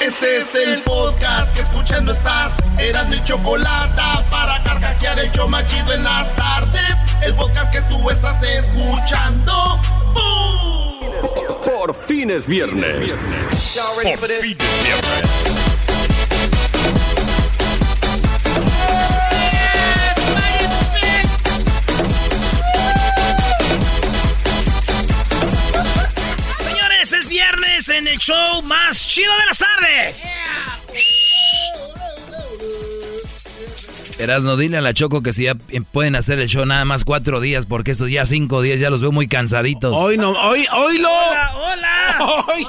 Este es el podcast que escuchando estás. Eran mi chocolate para carcajear el show machido en las tardes. El podcast que tú estás escuchando. ¡Bum! Por fin es viernes. Por fin es viernes. Show más chido de las tardes. Erasno, dile a la Choco que si ya pueden hacer el show nada más cuatro días, porque estos ya cinco días ya los veo muy cansaditos. Hoy no, hoy, hoy lo. Hola, hola. Hoy.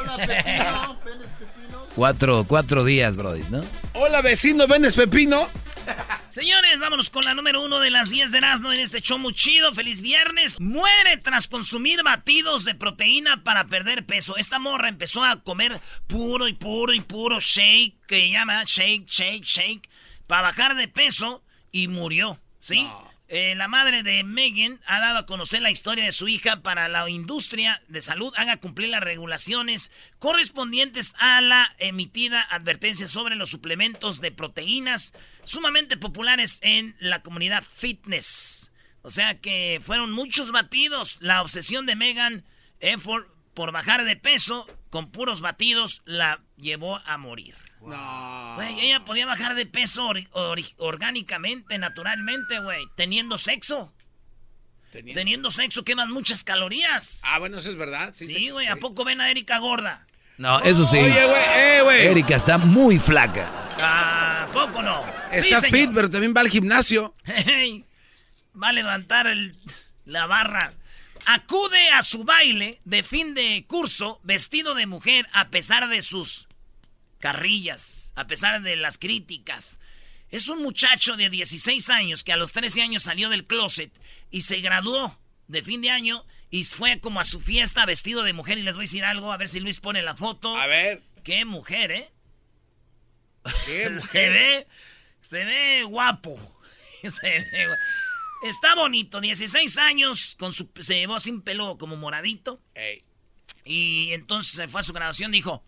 Cuatro, cuatro días, Brody, ¿no? Hola, vecino, ¿vendes pepino? Señores, vámonos con la número uno de las 10 de Erasmo en este show muy chido. Feliz viernes. Muere tras consumir batidos de proteína para perder peso. Esta morra empezó a comer puro y puro y puro shake, que llama shake, shake, shake, para bajar de peso y murió, ¿sí? Eh, la madre de Megan ha dado a conocer la historia de su hija para la industria de salud haga cumplir las regulaciones correspondientes a la emitida advertencia sobre los suplementos de proteínas sumamente populares en la comunidad fitness. O sea que fueron muchos batidos. La obsesión de Megan Effort por bajar de peso con puros batidos la llevó a morir. Güey, ella podía bajar de peso orgánicamente, naturalmente, güey, teniendo sexo. Teniendo sexo queman muchas calorías. Ah, bueno, eso es verdad. Sí, Sí, sí, güey, sí. ¿a poco ven a Erika gorda? No, eso sí. Oye, güey, eh, güey. Erika está muy flaca. ¿A poco no? Está Sí, fit, señor. pero también va al gimnasio. Hey, va a levantar el- la barra. Acude a su baile de fin de curso vestido de mujer a pesar de sus carrillas, a pesar de las críticas. Es un muchacho de 16 años que a los 13 años salió del closet y se graduó de fin de año y fue como a su fiesta vestido de mujer. Y les voy a decir algo, a ver si Luis pone la foto. A ver. Qué mujer, ¿eh? ¿Qué Se ve, se ve guapo. Se ve Está bonito, 16 años, con su, se llevó sin pelo como moradito. Ey, Y entonces se fue a su graduación, dijo,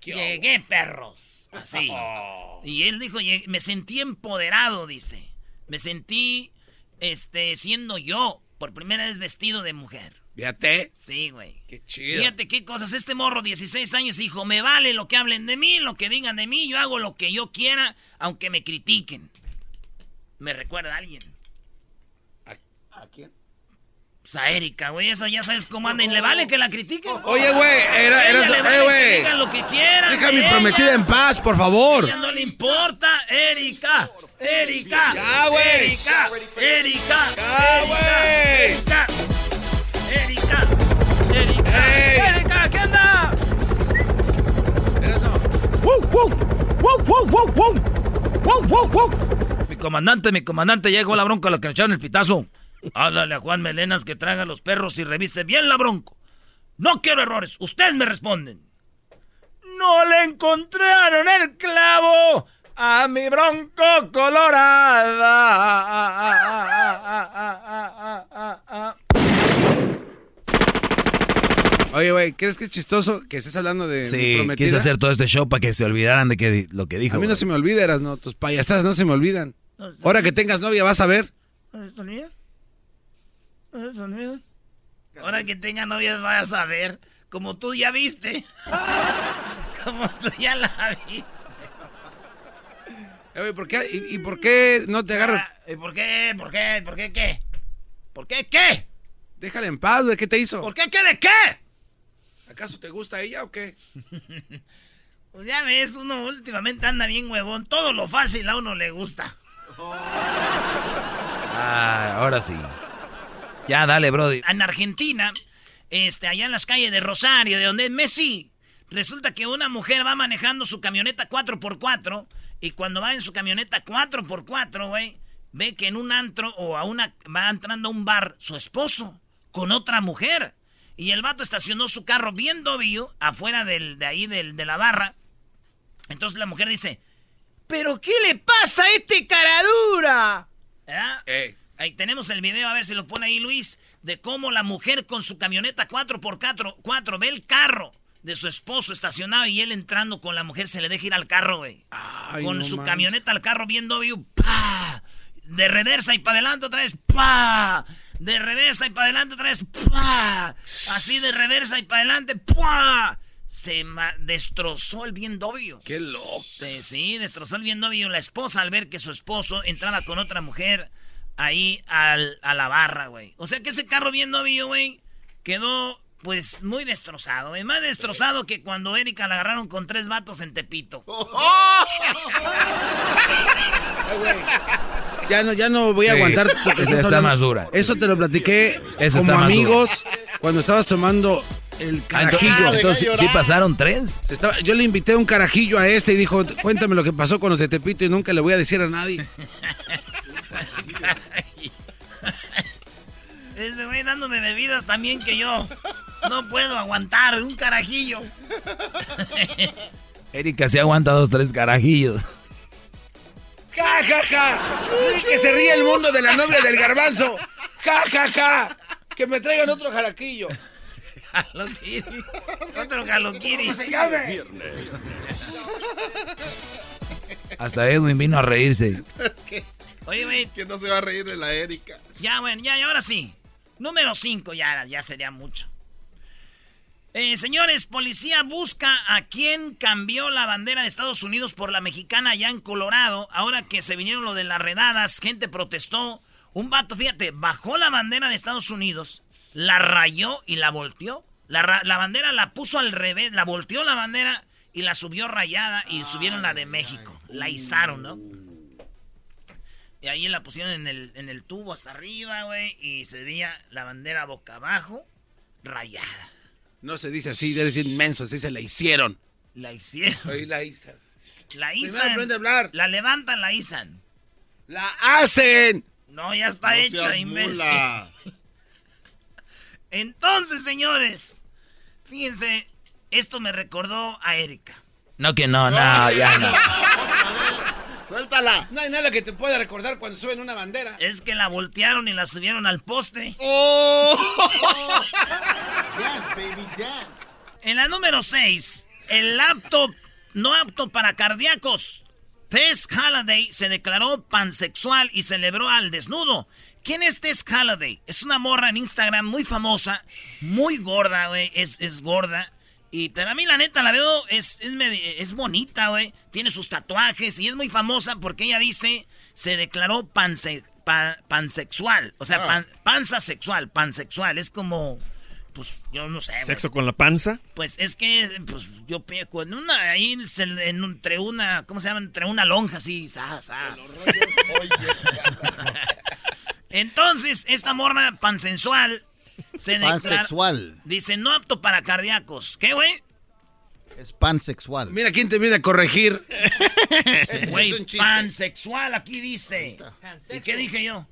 ¿qué llegué perros. Así. Oh. Y él dijo, "Llegué- me sentí empoderado, dice. Me sentí, este, siendo yo, por primera vez vestido de mujer. Fíjate. Sí, güey. Qué chido. Fíjate qué cosas. Este morro, 16 años, dijo, me vale lo que hablen de mí, lo que digan de mí, yo hago lo que yo quiera, aunque me critiquen. Me recuerda a alguien. ¿A, a quién? Pues a Erika, güey, esa ya sabes cómo anda y le vale que la critiquen. Oye, güey, era, era, le eh, que güey. digan lo que quieran. Deja a mi prometida en paz, por favor. ella no le importa, Erika, Erika, Ya, güey. Erika, Erika, Ya, güey. Erika, Erika, Erika, Ey. Erika, ¿qué onda? Eras no. Mi comandante, mi comandante, ya llegó la bronca a la que le echaron el pitazo. Háblale a Juan Melenas que traiga los perros y revise bien la bronco. No quiero errores, ustedes me responden. No le encontraron el clavo a mi bronco colorada. Oye, güey, ¿crees que es chistoso que estés hablando de mi Sí, prometida? quiso hacer todo este show para que se olvidaran de que, lo que dijo. A mí no se me olvida, eras no. Tus payasadas no se me olvidan. Ahora que tengas novia vas a ver. ¿No se te olvida? ¿No se te olvida? Ahora que tenga novias vayas a ver. Como tú ya viste. Como tú ya la viste. Eh, güey, ¿por qué, y, y por qué no te agarras? Ah, ¿Y por qué? ¿Por qué? ¿Por qué qué? ¿Por qué qué? Déjala en paz, güey. ¿Qué te hizo? ¿Por qué qué de qué? ¿Acaso te gusta ella o qué? Pues ya ves, uno últimamente anda bien huevón. Todo lo fácil a uno le gusta. Ah, ahora sí. Ya, dale, Brody. En Argentina, este, allá en las calles de Rosario, de donde es Messi, resulta que una mujer va manejando su camioneta 4x4 y cuando va en su camioneta 4x4, güey, ve que en un antro o a una va entrando a un bar su esposo con otra mujer. Y el vato estacionó su carro bien dobio afuera del, de ahí del, de la barra. Entonces la mujer dice, ¿pero qué le pasa a este caradura? Eh, Ahí tenemos el video, a ver si lo pone ahí Luis, de cómo la mujer con su camioneta 4x4 4, ve el carro de su esposo estacionado y él entrando con la mujer se le deja ir al carro, güey. Con su camioneta al carro bien novio, ¡pa! De reversa y para adelante otra vez, ¡pa! De reversa y para adelante otra vez, ¡pa! Así de reversa y para adelante, ¡pa! Se destrozó el bien novio. ¡Qué loco! Sí, destrozó el bien novio. La esposa al ver que su esposo entraba con otra mujer ahí al, a la barra, güey. O sea que ese carro bien novio, güey, quedó pues muy destrozado. Más destrozado que cuando Erika la agarraron con tres vatos en Tepito. ya no, ya no voy a aguantar porque está más dura. Eso te lo platiqué como amigos cuando estabas tomando el ah, carajillo. Entonces, ¿sí pasaron tres? yo le invité un carajillo a este y dijo, cuéntame lo que pasó con los de Tepito y nunca le voy a decir a nadie. Ese güey dándome bebidas también que yo. No puedo aguantar un carajillo. Erika se aguanta dos, tres carajillos. ¡Ja, ja, ja! que se ríe el mundo de la novia del garbanzo! ¡Ja, ja, ja! ¡Que me traigan otro jaraquillo! Jalokiri. Otro jalokiri. ¿Cómo se llame? Hasta Edwin vino a reírse. Es que, Oye, güey. Que no se va a reír de la Erika. Ya, bueno, ya, y ahora sí. Número 5, ya, ya sería mucho. Eh, señores, policía busca a quien cambió la bandera de Estados Unidos por la mexicana allá en Colorado. Ahora que se vinieron lo de las redadas, gente protestó. Un vato, fíjate, bajó la bandera de Estados Unidos, la rayó y la volteó. La, la bandera la puso al revés, la volteó la bandera y la subió rayada y subieron la de México. La izaron, ¿no? Y ahí la pusieron en el, en el tubo hasta arriba, güey, y se veía la bandera boca abajo, rayada. No se dice así, debe ser inmenso, se dice la hicieron. La hicieron. Hoy la izan. La izan. aprende a hablar. La levantan, la izan. ¡La hacen! No, ya está hecha, imbécil. Entonces, señores, fíjense, esto me recordó a Erika. No que no, no, ya no. Suéltala. No hay nada que te pueda recordar cuando suben una bandera. Es que la voltearon y la subieron al poste. Oh. En la número 6, el laptop no apto para cardíacos. Tess Halliday se declaró pansexual y celebró al desnudo. ¿Quién es Tess Halliday? Es una morra en Instagram muy famosa, muy gorda, güey. Es, es gorda. Y, pero a mí la neta la veo, es, es, bonita, güey. Tiene sus tatuajes y es muy famosa porque ella dice, se declaró pansexual. O sea, ah. panza sexual, pansexual. Es como, pues, yo no sé. ¿Sexo con la panza? Pues es que, pues, yo peco en una, ahí entre una, ¿cómo se llama? Entre una lonja así, Entonces, esta morra pansensual se pansexual. Dice, no apto para cardíacos. ¿Qué, güey? Es pansexual. Mira quién te viene a corregir. Güey, pansexual, aquí dice. ¿Y qué dije yo?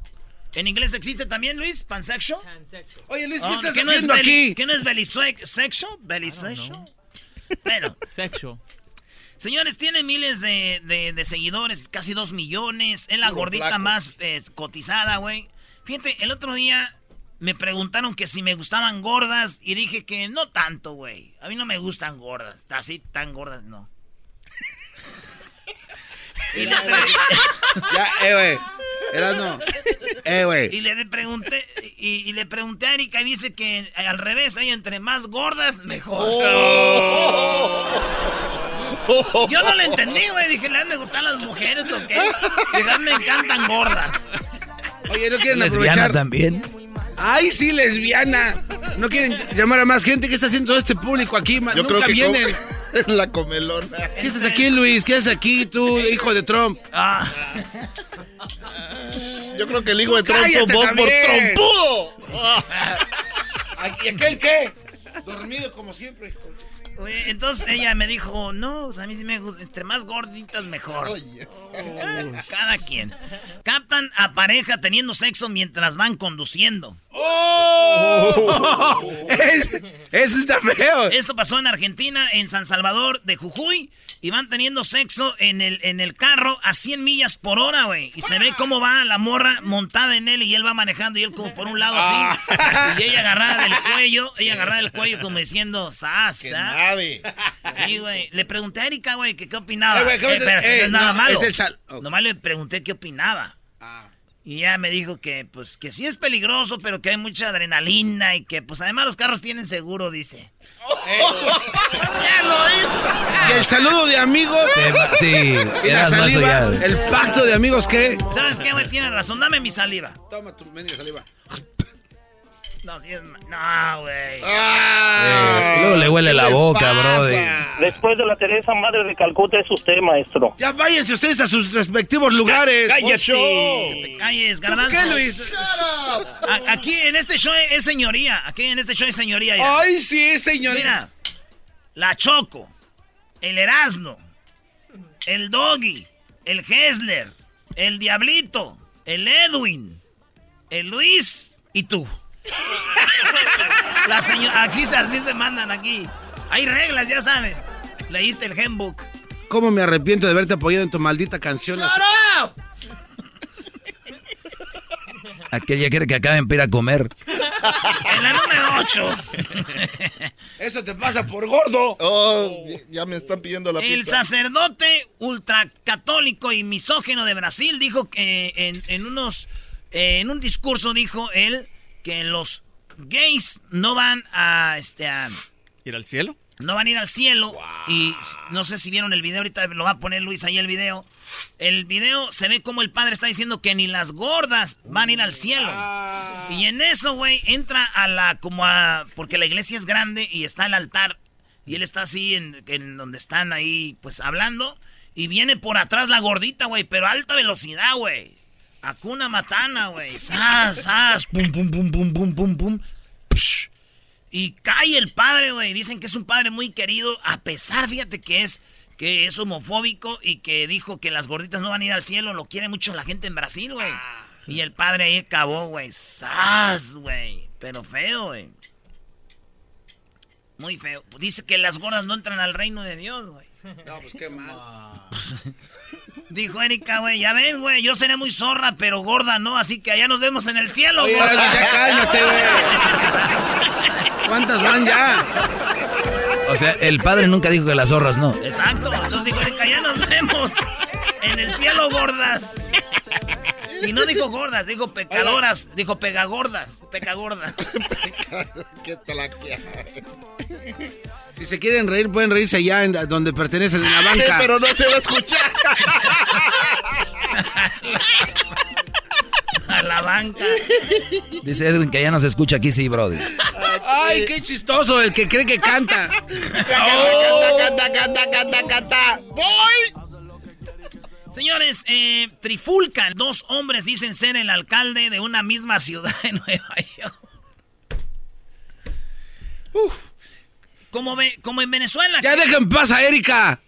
¿En inglés existe también, Luis? ¿Pansexual? Oye, Luis, ¿qué oh, estás haciendo aquí? ¿Qué no es belisexual? ¿Belisexual? Bueno. Sexual. Señores, tiene miles de, de, seguidores, casi dos millones. Es la gordita más eh, cotizada, güey. Fíjate, el otro día me preguntaron que si me gustaban gordas y dije que no tanto, güey. A mí no me gustan gordas, así tan gordas no. y le ya, eh, güey. Era no. Eh, güey. Y le pregunté, y, le pregunté a Erika y dice que al revés, hay entre más gordas, mejor. Oh. Yo no le entendí, güey. Dije, ¿le han de gustar las mujeres o qué? Dije, me encantan gordas. Oye, ¿no quieren aprovechar? también? ¡Ay, sí, lesbiana! ¿No quieren llamar a más gente? ¿Qué está haciendo todo este público aquí? Yo Nunca vienen. la comelona. ¿Qué haces aquí, Luis? ¿Qué haces aquí, tú, hijo de Trump? Ah. Yo creo que el hijo de Trump son vos por trompudo. ¿Y aquel qué? Dormido como siempre, hijo. Entonces ella me dijo, no, a mí sí me gusta, entre más gorditas mejor. cada quien. Captan a pareja teniendo sexo mientras van conduciendo. ¡Oh! eso está feo. Esto pasó en Argentina, en San Salvador de Jujuy. Y van teniendo sexo en el, en el carro a 100 millas por hora, güey. Y se ve cómo va la morra montada en él y él va manejando y él como por un lado así. Ah. Y ella agarrada del cuello, ella agarrada del cuello como diciendo, sa, sa. sabe. Sí, güey. Le pregunté a Erika, güey, que qué opinaba. Eh, ¿cómo Eh, eh, no es nada no, malo. es el sal- ok. Nomás le pregunté qué opinaba. Ah. Y ya me dijo que, pues, que sí es peligroso, pero que hay mucha adrenalina y que, pues, además los carros tienen seguro, dice. ¡Ya lo hizo! Y el saludo de amigos. Sí, Y la saliva. El pacto de amigos, ¿qué? ¿Sabes qué, güey? Tiene razón. Dame mi saliva. Toma tu mendiga saliva. No, sí es... ma- No, güey. Y luego le huele la boca, bro. Después de la Teresa Madre de Calcuta es usted, maestro. Ya váyanse ustedes a sus respectivos lugares. ¡Cállate! Que te calles, garbanzo. ¿Qué, Luis? A- aquí en este show es señoría. Aquí en este show es señoría ya. Ay, sí, señorita. Mira, la Choco, el Erasmo, el Doggy, el Hessler, el Diablito, el Edwin, el Luis y tú. La señora, aquí así se mandan aquí. Hay reglas, ya sabes. Leíste el handbook. ¿Cómo me arrepiento de haberte apoyado en tu maldita canción? Aquel ya quiere que acaben para ir a comer. En la número 8. Eso te pasa por gordo. Oh, ya me están pidiendo la El pizza. sacerdote ultracatólico y misógino de Brasil dijo que en, en unos eh, en un discurso dijo él que los gays no van a este a, ¿Ir al cielo? no van a ir al cielo y no sé si vieron el video ahorita lo va a poner Luis ahí el video. El video se ve como el padre está diciendo que ni las gordas van a ir al cielo. Y en eso, güey, entra a la como a porque la iglesia es grande y está el altar y él está así en, en donde están ahí pues hablando y viene por atrás la gordita, güey, pero a alta velocidad, güey. Acuna matana, güey. Sas, sas, pum pum pum pum pum pum pum. Psh. Y cae el padre, güey. Dicen que es un padre muy querido, a pesar, fíjate que es que es homofóbico y que dijo que las gorditas no van a ir al cielo. Lo quiere mucho la gente en Brasil, güey. Y el padre ahí acabó, güey. ¡Sas, güey! Pero feo, güey. Muy feo. Dice que las gordas no entran al reino de Dios, güey. No, pues qué mal. Dijo Erika, güey, ya ven, güey, yo seré muy zorra, pero gorda no, así que allá nos vemos en el cielo, gorda. ya cálmate, güey. ¿Cuántas van ya? O sea, el padre nunca dijo que las zorras no. Exacto, entonces dijo Erika, ya nos vemos en el cielo, gordas. Y no dijo gordas, dijo pecadoras, dijo pegagordas, pecagordas. ¿Qué talaquia? Si se quieren reír, pueden reírse allá en donde pertenecen, en la banca. Pero no se va a escuchar. A la banca. Dice Edwin que ya no se escucha aquí, sí, brody. Ay, qué chistoso el que cree que canta. Canta, canta, canta, canta, canta. ¡Voy! Señores, eh, trifulcan. Dos hombres dicen ser el alcalde de una misma ciudad de Nueva York. Como, ve- como en Venezuela. Ya dejen en paz a Erika.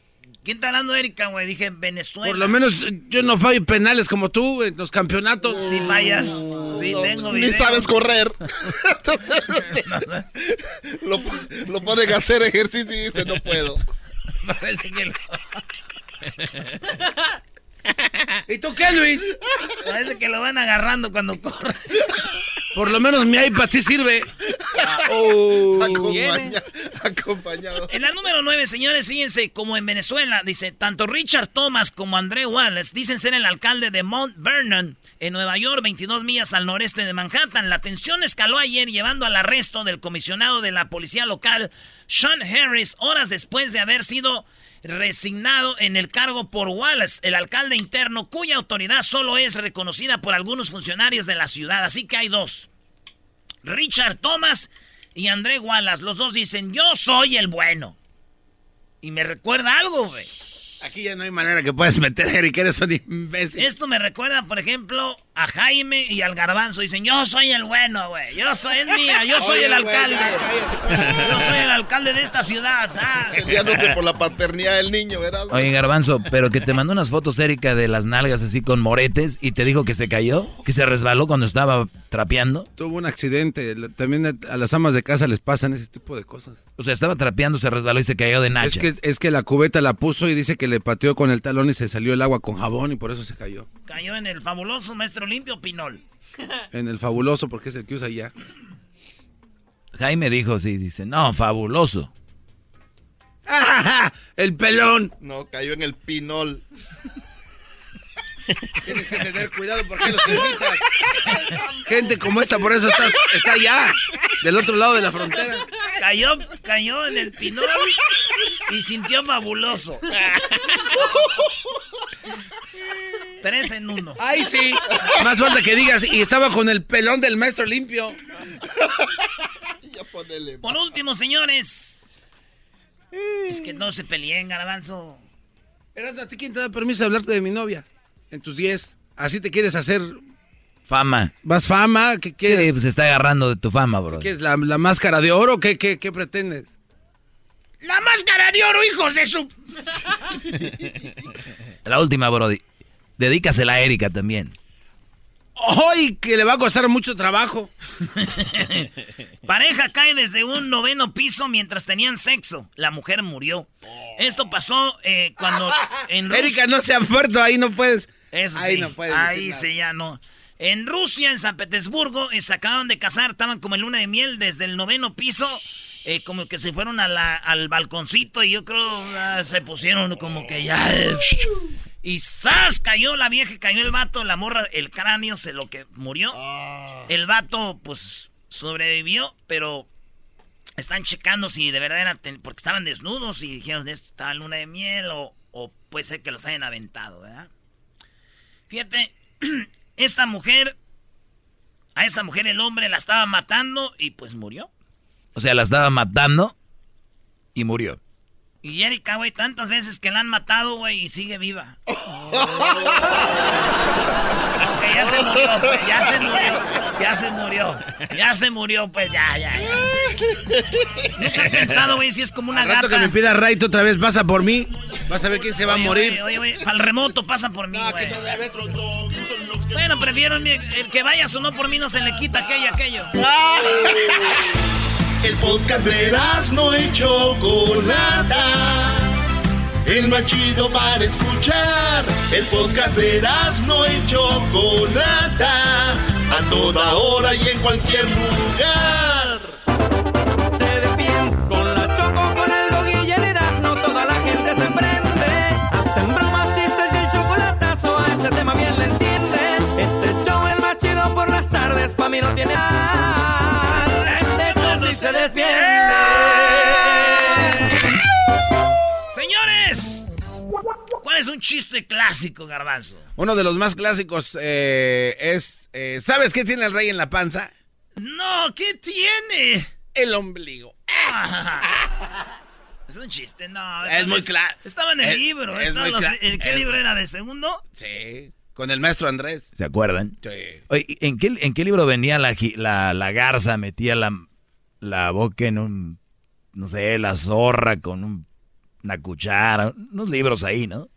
¿Quién está hablando, Erika, güey? Dije Venezuela. Por lo menos eh, yo no fallo penales como tú en los campeonatos. Si fallas. Sí, tengo Ni video. sabes correr. lo, lo ponen a hacer ejercicio y dice, no puedo. Parece que lo, ¿Y tú qué, Luis? parece que lo van agarrando cuando corre. Por lo menos mi iPad sí sirve. Acompaña- acompañado. En la número 9, señores, fíjense, como en Venezuela, dice, tanto Richard Thomas como André Wallace dicen ser el alcalde de Mount Vernon, en Nueva York, 22 millas al noreste de Manhattan. La tensión escaló ayer llevando al arresto del comisionado de la policía local, Sean Harris, horas después de haber sido resignado en el cargo por Wallace, el alcalde interno, cuya autoridad solo es reconocida por algunos funcionarios de la ciudad. Así que hay dos. Richard Thomas y André Wallace. Los dos dicen, yo soy el bueno. Y me recuerda algo, güey. Aquí ya no hay manera que puedas meter a Erika, eres un imbécil. Esto me recuerda, por ejemplo, a Jaime y al Garbanzo. Dicen, yo soy el bueno, güey. Yo soy, es mía, yo soy Oye, el alcalde. ya, cállate. Yo soy el alcalde de esta ciudad, ¿sabes? Por la paternidad del niño, ¿verdad? Oye, Garbanzo, pero que te mandó unas fotos, Erika, de las nalgas así con moretes y te dijo que se cayó, que se resbaló cuando estaba trapeando. Tuvo un accidente. También a- las amas de casa les pasan ese tipo de cosas. O sea, estaba trapeando, se resbaló y se cayó de Es nachas. que, es que la cubeta la puso y dice que le pateó con el talón y se salió el agua con jabón y por eso se cayó. Cayó en el fabuloso maestro limpio Pinol. En el fabuloso porque es el que usa ya. Jaime dijo, sí, dice, no, fabuloso. el pelón. No, cayó en el pinol. Tienes que tener cuidado porque los invitas. Gente como esta, por eso está, está allá, del otro lado de la frontera. Cayó, cayó en el pinol y sintió fabuloso. Tres en uno. Ay, sí. Más falta que digas, y estaba con el pelón del maestro limpio. Por último, señores. Es que no se peleen, garbanzo. Eras, ¿a ti quién te da permiso de hablarte de mi novia? En tus 10. Así te quieres hacer Fama. más fama. ¿Qué Sí, quieres? pues se está agarrando de tu fama, bro. ¿Qué quieres? ¿La, la máscara de oro? ¿Qué, qué, qué pretendes? ¡La máscara de oro, hijos de su! La última, bro. Dedícasela a Erika también. ¡Ay! Que le va a costar mucho trabajo. Pareja cae desde un noveno piso mientras tenían sexo. La mujer murió. Esto pasó eh, cuando en Rus- Erika, no se ha muerto, ahí no puedes. Eso ahí sí, no puedes. ahí sí ya no. En Rusia, en San Petersburgo, eh, se acaban de casar, estaban como en luna de miel desde el noveno piso, eh, como que se fueron a la- al balconcito y yo creo ah, se pusieron como que ya... y ¡zas! Cayó la vieja, cayó el vato, la morra, el cráneo se lo que murió. El vato, pues, sobrevivió, pero están checando si de verdad era... porque estaban desnudos y dijeron, estaba en luna de miel o, o puede ser que los hayan aventado, ¿verdad? Fíjate, esta mujer, a esta mujer el hombre la estaba matando y pues murió. O sea, la estaba matando y murió. Y Erika, güey, tantas veces que la han matado, güey, y sigue viva. Aunque ya se murió, pues, ya se murió, ya se murió, ya se murió, pues ya, ya. ¿Nunca has pensado, güey, si es como una Al rato gata? que me pida Raid otra vez, pasa por mí. Vas a ver quién se va a Oye, morir. Oye, oye, oye, al remoto pasa por mí, güey. Bueno, prefiero el, el que vaya o no por mí no se le quita aquello, aquello. El podcast de no y Chocolata. El más chido para escuchar. El podcast de no y Chocolata. A toda hora y en cualquier lugar. Se defiende con la choco, con el doggy y el Erasmo, toda la gente se prende. Hacen bromas, chistes y el chocolatazo, a ese tema bien le entienden. Este show es más chido por las tardes, pa' mí no tiene al. Se defiende. Señores, ¿cuál es un chiste clásico, garbanzo? Uno de los más clásicos eh, es. eh, ¿Sabes qué tiene el rey en la panza? No, ¿qué tiene? El ombligo. Es un chiste, no. Es muy claro. Estaba en el Es- libro. es estaba muy los- cla- ¿En qué es- libro era? ¿De segundo? Sí. Con el maestro Andrés. ¿Se acuerdan? Sí. Oye, ¿en qué, ¿en qué libro venía la, gi- la, la garza? Metía la, la boca en un, no sé, la zorra con un- una cuchara. Unos libros ahí, ¿no?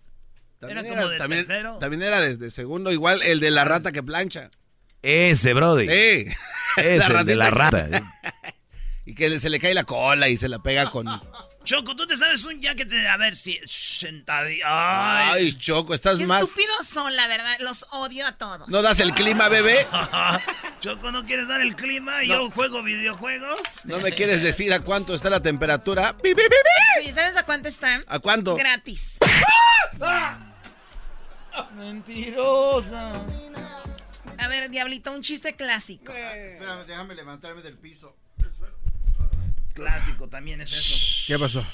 También Era como del también, tercero. también era de, de segundo, igual el de la rata que plancha. Ese, brody. Sí. Ese, el de la rata. que- Y que se le cae la cola y se la pega con. Choco, tú te sabes un ya que te. A ver si. Sentadilla. Ay, Choco, estás Qué más. estúpidos son, la verdad. Los odio a todos. ¿No das el clima, bebé? Choco, ¿no quieres dar el clima? Yo juego videojuegos. ¿No me quieres decir a cuánto está la temperatura? ¡Pi, pi, pi, pi! Sí, ¿sabes a cuánto están? ¿A cuánto? Gratis. Mentirosa. A ver, Diablito, un chiste clásico. Espérame, déjame levantarme del piso. Clásico también es eso. ¿Qué pasó?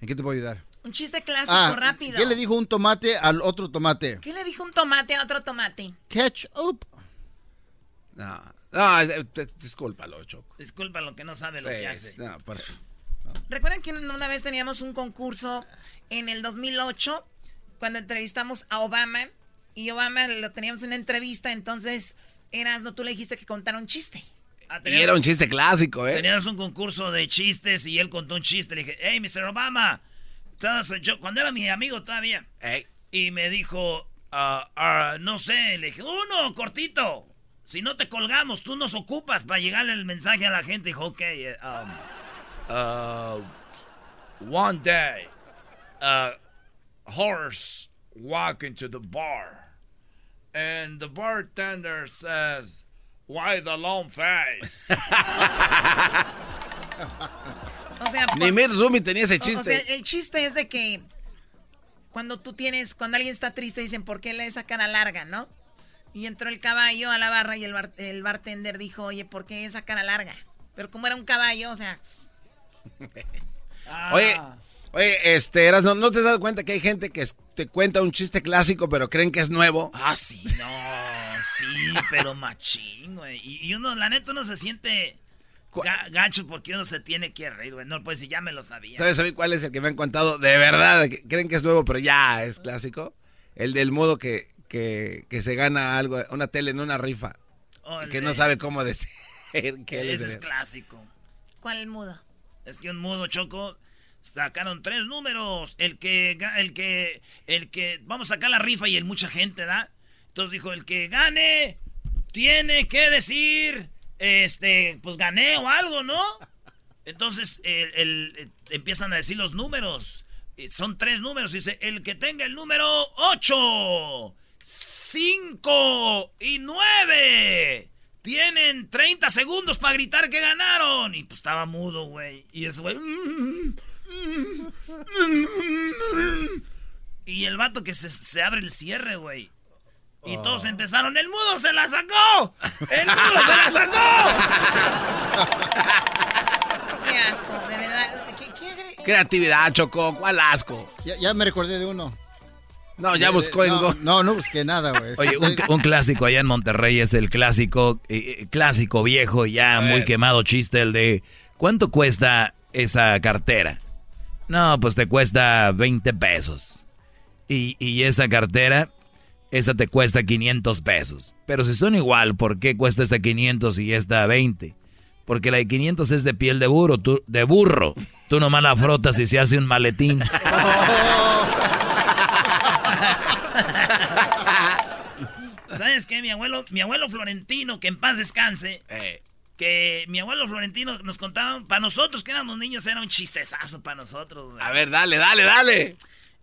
¿En qué te puedo ayudar? Un chiste clásico, Ah, rápido. ¿qué le dijo un tomate al otro tomate? ¿Qué le dijo un tomate a otro tomate? Ketchup. No, no, eh, discúlpalo, Choco. Disculpa lo que no sabe lo que hace. no, por- ¿Recuerdan que una vez teníamos un concurso en el 2008 cuando entrevistamos a Obama? Y Obama lo teníamos en una entrevista, entonces Erasno, tú le dijiste que contara un chiste. Ah, Y era un chiste clásico, ¿eh? Teníamos un concurso de chistes y él contó un chiste. Le dije, hey, Mr. Obama. Yo, cuando era mi amigo todavía. Ey. Y me dijo, ah, ah, no sé, le dije, uno, cortito. Si no te colgamos, tú nos ocupas para llegarle el mensaje a la gente. Dijo, ok, eh, um, uh, one day, a horse walk into the bar. And the bartender says, why the long face? O sea, Ni por- Mir Rumi tenía ese chiste. O sea, el chiste es de que cuando tú tienes, cuando alguien está triste, dicen, ¿por qué le esa cara larga, no? Y entró el caballo a la barra y el, bar- el bartender dijo, oye, ¿por qué esa cara larga? Pero como era un caballo, o sea, Oye, oye, este, Erasmo, ¿no te has dado cuenta que hay gente que te cuenta un chiste clásico pero creen que es nuevo? Ah, sí, no, sí, pero machín, güey. Y, y uno, la neta, uno se siente ga- gacho porque uno se tiene que reír, güey. No, pues si ya me lo sabía. ¿Sabes a mí cuál es el que me han contado de verdad? que creen que es nuevo pero ya es clásico. El del modo que, que, que se gana algo, una tele en una rifa. y que no sabe cómo decir que él es Ese es el- clásico. ¿cuál mudo? Es que un mudo choco sacaron tres números. El que, el que, el que, vamos a sacar la rifa y el mucha gente, ¿da? Entonces dijo, el que gane tiene que decir, este, pues gané o algo, ¿no? Entonces el, eh, empiezan a decir los números. Y Son tres números. Dice, el que tenga el número 8, 5 y 9. Tienen 30 segundos para gritar que ganaron. Y pues estaba mudo, güey. Y ese güey... Y el vato que se abre el cierre, güey. Y todos empezaron, ¡el mudo se la sacó! ¡El mudo se la sacó! Qué asco, de verdad. ¿Qué, qué Creatividad, Choco, ¿cuál asco? Ya, ya me recordé de uno. No, ya De- buscó en no, Go. No, no busqué nada, güey. Oye, un, un clásico allá en Monterrey es el clásico, eh, eh, clásico viejo, ya muy quemado chiste, el de ¿cuánto cuesta esa cartera? No, pues te cuesta 20 pesos. Y, y esa cartera, esa te cuesta 500 pesos. Pero si son igual, ¿por qué cuesta esta 500 y esta 20? Porque la de 500 es de piel de burro, tú, de burro. Tú nomás la frotas y se hace un maletín. ¿Sabes qué? Mi abuelo, mi abuelo Florentino, que en paz descanse, Eh, que mi abuelo Florentino nos contaba, para nosotros que éramos niños era un chistezazo para nosotros. güey. a ver, dale, dale, dale.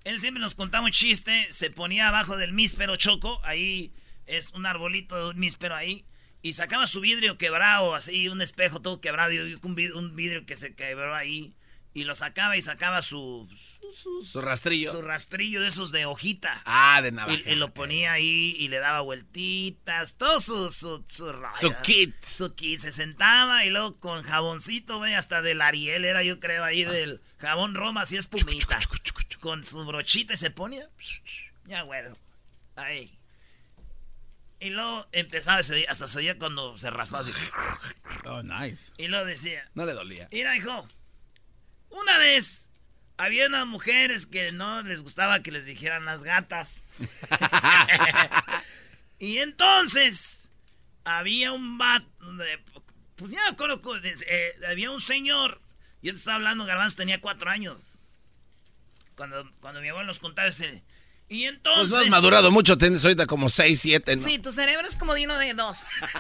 Él siempre nos contaba un chiste, se ponía abajo del míspero choco, ahí es un arbolito de un míspero ahí, y sacaba su vidrio quebrado, así, un espejo todo quebrado, y un vid- un vidrio que se quebró ahí, y lo sacaba y sacaba su, Su rastrillo. su rastrillo de esos de hojita. Ah, de navaja. Y, y lo ponía ahí y le daba vueltitas, todo su, su, su. Su kit. Su kit. Se sentaba y luego con jaboncito, güey, hasta del Ariel era yo creo ahí del jabón Roma, así espumita. Con su brochita y se ponía. Ya, güey. Ahí. Y luego empezaba, hasta se oía cuando se raspaba así. Oh, nice. Y luego decía, No le dolía. Mira, hijo. Una vez había unas mujeres que no les gustaba que les dijeran las gatas. y entonces había un de- Pues ya me acuerdo. eh, había un señor. Yo te estaba hablando, Garbanzo tenía cuatro años. Cuando, cuando mi abuelo nos contaba ese. Y entonces. Pues no has madurado mucho, tienes ahorita como 6, 7, ¿no? Sí, tu cerebro es como de uno de dos.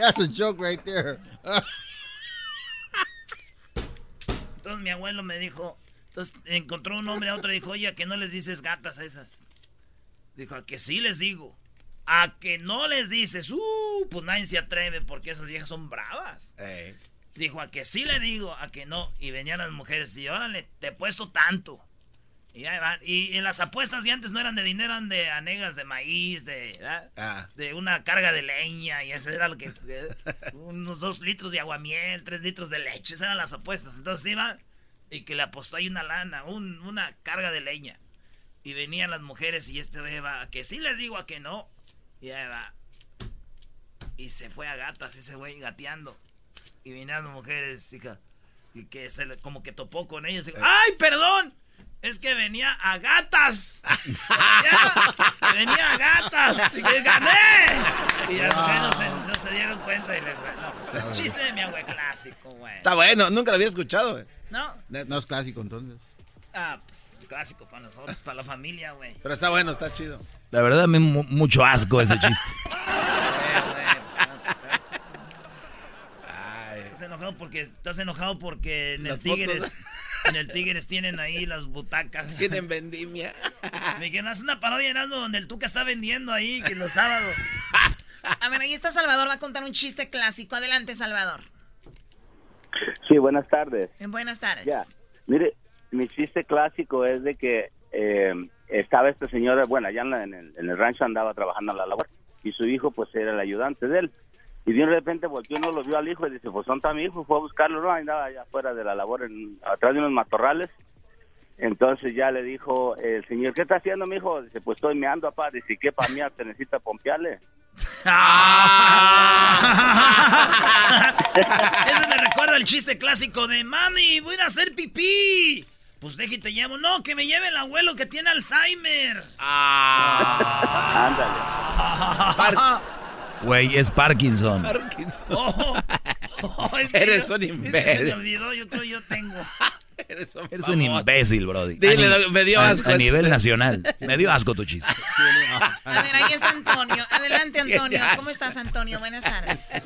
That's a joke right there. Entonces mi abuelo me dijo, entonces encontró un hombre a otro y dijo, oye, ¿a que no les dices gatas a esas? Dijo, a que sí les digo. A que no les dices, uh, pues nadie se atreve porque esas viejas son bravas. Eh, Dijo, a que sí le digo, a que no. Y venían las mujeres y órale, te he puesto tanto. Y ahí van. Y en las apuestas de antes no eran de dinero, eran de anegas de maíz, de, ah. de una carga de leña. Y ese era lo que... unos dos litros de aguamiel, tres litros de leche. Esas eran las apuestas. Entonces iba y que le apostó ahí una lana, un- una carga de leña. Y venían las mujeres y este güey va, a que sí les digo, a que no. Y ahí va. Y se fue a gatas ese güey gateando. Y vinieron las mujeres, hija. Y que se le- como que topó con ellos. y dijo, ¡Ay, perdón! Es que venía a gatas. venía, venía a gatas. Y que gané. Y las mujeres no se, no se dieron cuenta. Y les, no, chiste de mi abuelo clásico, güey. Está bueno, nunca lo había escuchado. güey. ¿No? No es clásico entonces. Ah, pues, clásico para nosotros, para la familia, güey. Pero está bueno, está chido. La verdad, me mu- mucho asco ese chiste. Estás enojado porque estás enojado porque en el fotos. Tigres en el Tigres tienen ahí las butacas. Tienen vendimia. Me dijeron, haz una parodia Erasmo, donde el Tuca está vendiendo ahí que los sábados. A ver, ahí está Salvador, va a contar un chiste clásico. Adelante, Salvador. Sí, buenas tardes. En buenas tardes. Ya, mire, mi chiste clásico es de que eh, estaba este señor, bueno, allá en, la- en el, en el rancho andaba trabajando a la labor y su hijo pues era el ayudante de él. Y de repente volvió y no lo vio al hijo y dice, pues ¿dónde está mi hijo? Fue a buscarlo, no, andaba allá afuera de la labor, en, atrás de unos matorrales. Entonces ya le dijo el señor, ¿qué está haciendo mi hijo? Dice, pues estoy meando, papá. Dice, ¿qué para mí te necesita pompearle? Eso me recuerda el chiste clásico de mami, voy a ir a hacer pipí. Pues déjate te llevo. No, que me lleve el abuelo que tiene Alzheimer. Ándale. Güey, es Parkinson. Oh, oh, es que Eres yo- un es que imbécil. Se me olvidó, yo creo yo tengo. Eres un imbécil, Brody. Dile, me dio asco A, nivel nacional. Me dio asco tu chiste. A ver, ahí está Antonio. Adelante, Antonio. ¿Cómo estás, Antonio? Buenas tardes.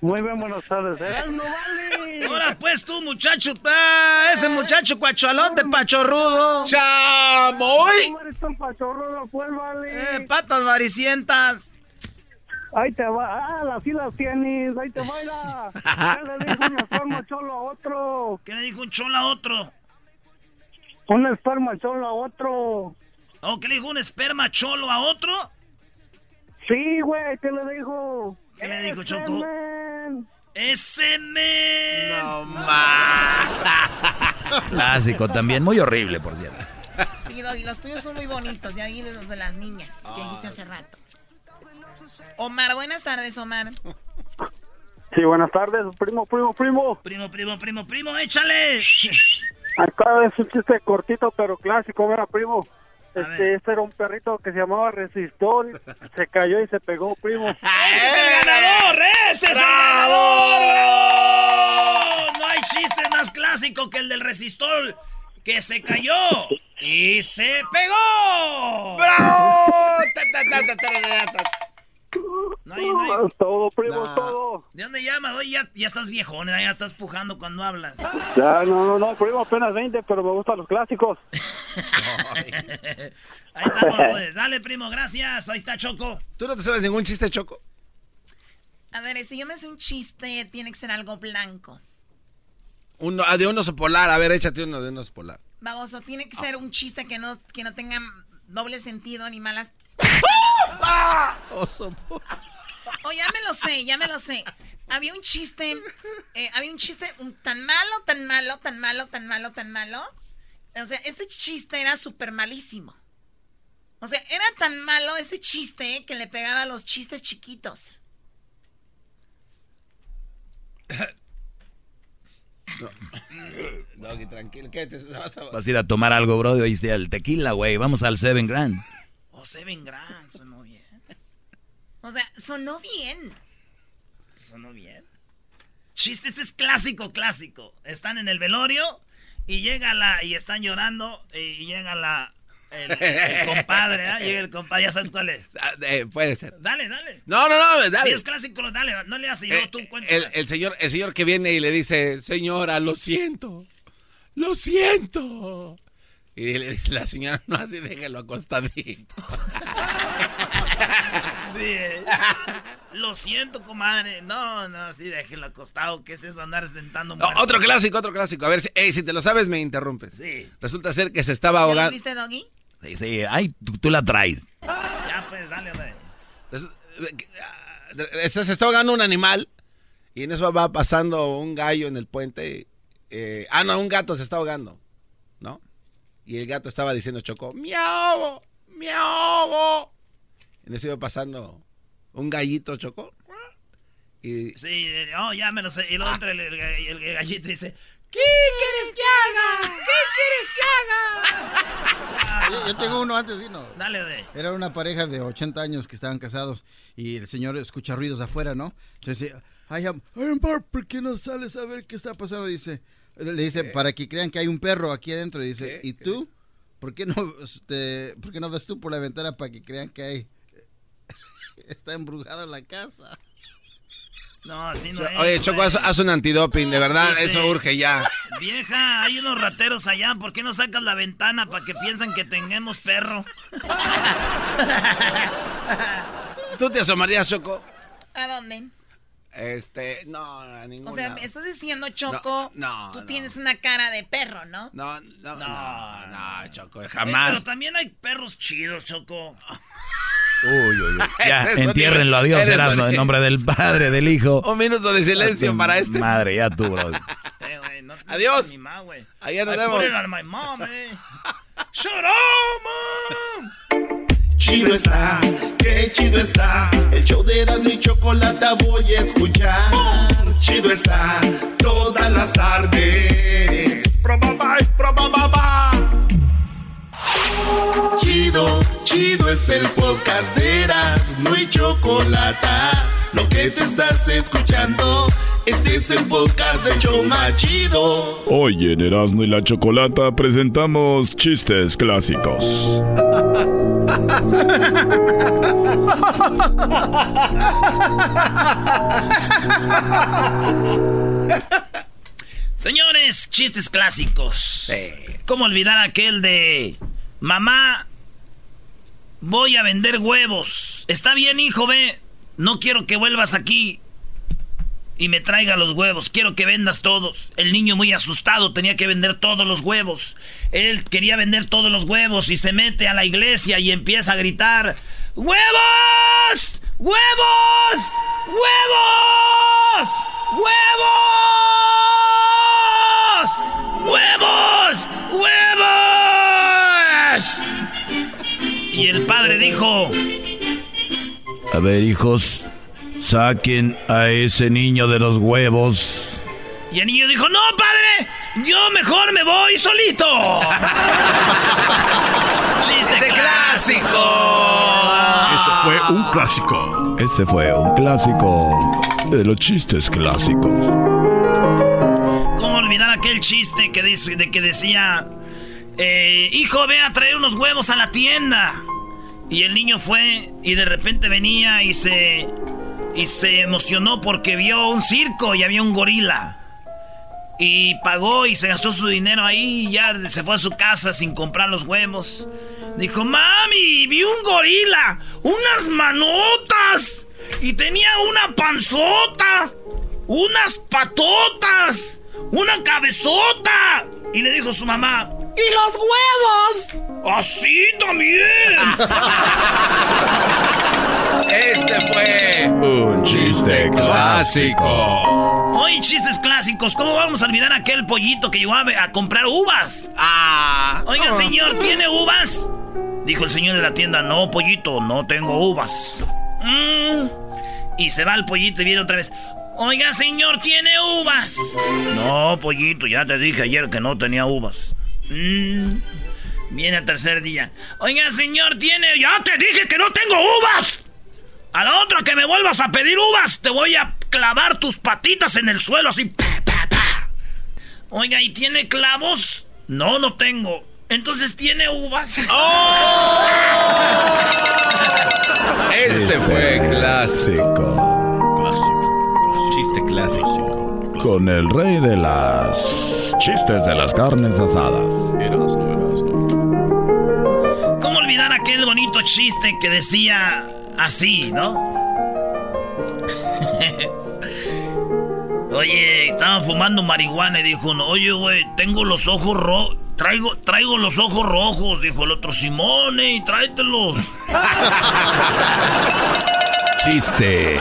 Muy bien, buenas tardes. ¿eh? ¡No vale! Ahora pues tú, muchacho, ah, ese muchacho cuachalote, pachorrudo. ¡Chamoy! ¿Cómo eres tan pachorro, pues, vale? Eh, patas varicientas. Ahí te va. Ah, las las tienes. Ahí te baila. ¿Qué le dijo un esperma cholo a otro? ¿Qué le dijo un cholo a otro? Un esperma cholo a otro. ¿O qué le dijo un esperma cholo a otro? Sí, güey, ¿qué le dijo? ¿Qué le dijo, Ese Choco? men. Ese men. No más. Clásico también. Muy horrible, por cierto. Sí, Doggy, los tuyos son muy bonitos. Ya vi los de las niñas que dijiste hace rato. Omar, buenas tardes, Omar. Sí, buenas tardes, primo, primo, primo. Primo, primo, primo, primo, échale. Acá es un chiste cortito pero clásico, mira, primo. Este, este era un perrito que se llamaba Resistor, se cayó y se pegó, primo. ¡Este es el ganador! ¡Este es el ganador! No hay chiste más clásico que el del resistor que se cayó y se pegó. ¡Bravo! No hay, no hay. Es todo, primo, es todo. ¿De dónde llamas? Oye, ya, ya estás viejón, ¿eh? ya estás pujando cuando hablas. Ya, no, no, no, primo, apenas 20, pero me gustan los clásicos. Ahí estamos, pues. Dale, primo, gracias. Ahí está Choco. ¿Tú no te sabes ningún chiste, Choco? A ver, si yo me hace un chiste, tiene que ser algo blanco. Uno, ah, de un oso polar. A ver, échate uno de un oso polar. Baboso, tiene que ser un chiste que no, que no tenga doble sentido ni malas. Oso. Oh, ya me lo sé, ya me lo sé. Había un chiste, eh, había un chiste un- tan malo, tan malo, tan malo, tan malo, tan malo. O sea, ese chiste era súper malísimo. O sea, era tan malo ese chiste que le pegaba a los chistes chiquitos. Doggy, tranquilo. ¿Qué te vas a... Vas a ir a tomar algo. Hoy sea el tequila, güey. Vamos al Seven Grand. Oh, Seven Grand, sonó bien. O sea, sonó bien. Sonó bien. Chiste, este es clásico, clásico. Están en el velorio y llega la. y están llorando y llega la. El, el compadre, ¿ah? Llega el compadre, ya sabes cuál es. Ah, eh, puede ser. Dale, dale. No, no, no, dale. Si es clásico, dale, no le haces y luego Eh, tú cuentas. el, el señor, el señor que viene y le dice, señora, lo siento, lo siento. Y le dice la señora, no así, déjalo acostadito. Eh. Lo siento, comadre. No, no, sí, déjenlo acostado. ¿Qué es eso andar sentando No, muerto? otro clásico, otro clásico. A ver, si, eh, si te lo sabes, me interrumpes. Sí. Resulta ser que se estaba ¿Ya lo ahogando. viste, Doggy? Sí, sí. Ay, tú, tú la traes. Ya, pues, dale, dale. Resulta- ah, este, se está ahogando un animal y en eso va pasando un gallo en el puente. eh, ah, no, un gato se está ahogando, ¿no? Y el gato estaba diciendo Choco, miau, miau. En eso iba pasando un gallito Choco. Y Sí, eh, oh, ya me lo sé. Y luego entra el, el, el- el gallito y dice: ¿Qué quieres que haga? ¿Qué quieres que haga? Yo, yo tengo uno antes, Dino. Dale, de. Era una pareja de 80 años que estaban casados y el señor escucha ruidos afuera, ¿no? Entonces dice, ay, am- ay, amor, ¿por qué no sales a ver qué está pasando? Dice, le dice, para que crean que hay un perro aquí adentro. Dice, ¿y tú? ¿Por qué no, este, por qué no ves tú por la ventana para que crean que hay, está embrujada la casa? No, así no Cho- es. Oye, Choco, haz, haz un antidoping, de verdad, Dice, eso urge ya. Vieja, hay unos rateros allá. ¿Por qué no sacas la ventana para que piensan que tengamos perro? ¿Tú te asomarías, Choco? ¿A dónde? Este, no, ninguna. O sea, me estás diciendo, Choco, No, no, tú no. tienes una cara de perro, ¿no? No, no, no, no, Choco, Eh, jamás. Pero también hay perros chidos, Choco. Uy, uy, uy. Ya, entiérrenlo a nivel- Dios, eres un Erasmo, en nombre del Padre, del Hijo. Un minuto de silencio tu para este. Madre, ya tú, bro. Eh, no- Adiós. Allá nos I vemos. put it on my mom, eh. Shut up, mom. Chido está, qué chido está. El show de Erasmo y Chocolata voy a escuchar. Chido está, todas las tardes. Probaba, probaba. Chido, chido es el podcast de Erasmo y Chocolata. Lo que te estás escuchando, este es el podcast de Choma Chido. Hoy en Erasmo y la Chocolata presentamos chistes clásicos. Señores, chistes clásicos. ¿Cómo olvidar aquel de mamá? Voy a vender huevos. Está bien, hijo, ve. No quiero que vuelvas aquí y me traiga los huevos. Quiero que vendas todos. El niño muy asustado tenía que vender todos los huevos. Él quería vender todos los huevos y se mete a la iglesia y empieza a gritar: ¡Huevos! ¡Huevos! ¡Huevos! ¡Huevos! ¡Huevos! Y el padre dijo: A ver, hijos, saquen a ese niño de los huevos. Y el niño dijo, no, padre, yo mejor me voy solito. Chiste clásico. Ese fue un clásico. Ese fue un clásico de los chistes clásicos. ¿Cómo olvidar aquel chiste que, dice, de que decía, eh, hijo, ve a traer unos huevos a la tienda? Y el niño fue y de repente venía y se, y se emocionó porque vio un circo y había un gorila. Y pagó y se gastó su dinero ahí y ya se fue a su casa sin comprar los huevos. Dijo, mami, vi un gorila, unas manotas y tenía una panzota, unas patotas, una cabezota. Y le dijo su mamá, ¿y los huevos? Así también. Este fue Un chiste clásico. Hoy chistes clásicos. ¿Cómo vamos a olvidar aquel pollito que llegó a, a comprar uvas? Ah. Oiga, señor, ¿tiene uvas? Dijo el señor de la tienda, no, pollito, no tengo uvas. Mm. Y se va el pollito y viene otra vez. Oiga, señor, ¿tiene uvas? No, pollito, ya te dije ayer que no tenía uvas. Mm. Viene el tercer día. Oiga, señor, ¿tiene...? Ya te dije que no tengo uvas. A la otra que me vuelvas a pedir uvas, te voy a clavar tus patitas en el suelo así. pa, pa, pa. Oiga, ¿y tiene clavos? No, no tengo. Entonces tiene uvas. Este fue Clásico. chiste clásico. Con el rey de las chistes de las carnes asadas. ¿Cómo olvidar aquel bonito chiste que decía así, no? Oye, estaban fumando marihuana y dijo uno, oye, güey, tengo los ojos rojos. Traigo, traigo los ojos rojos, dijo el otro, Simone, y tráetelos. Chiste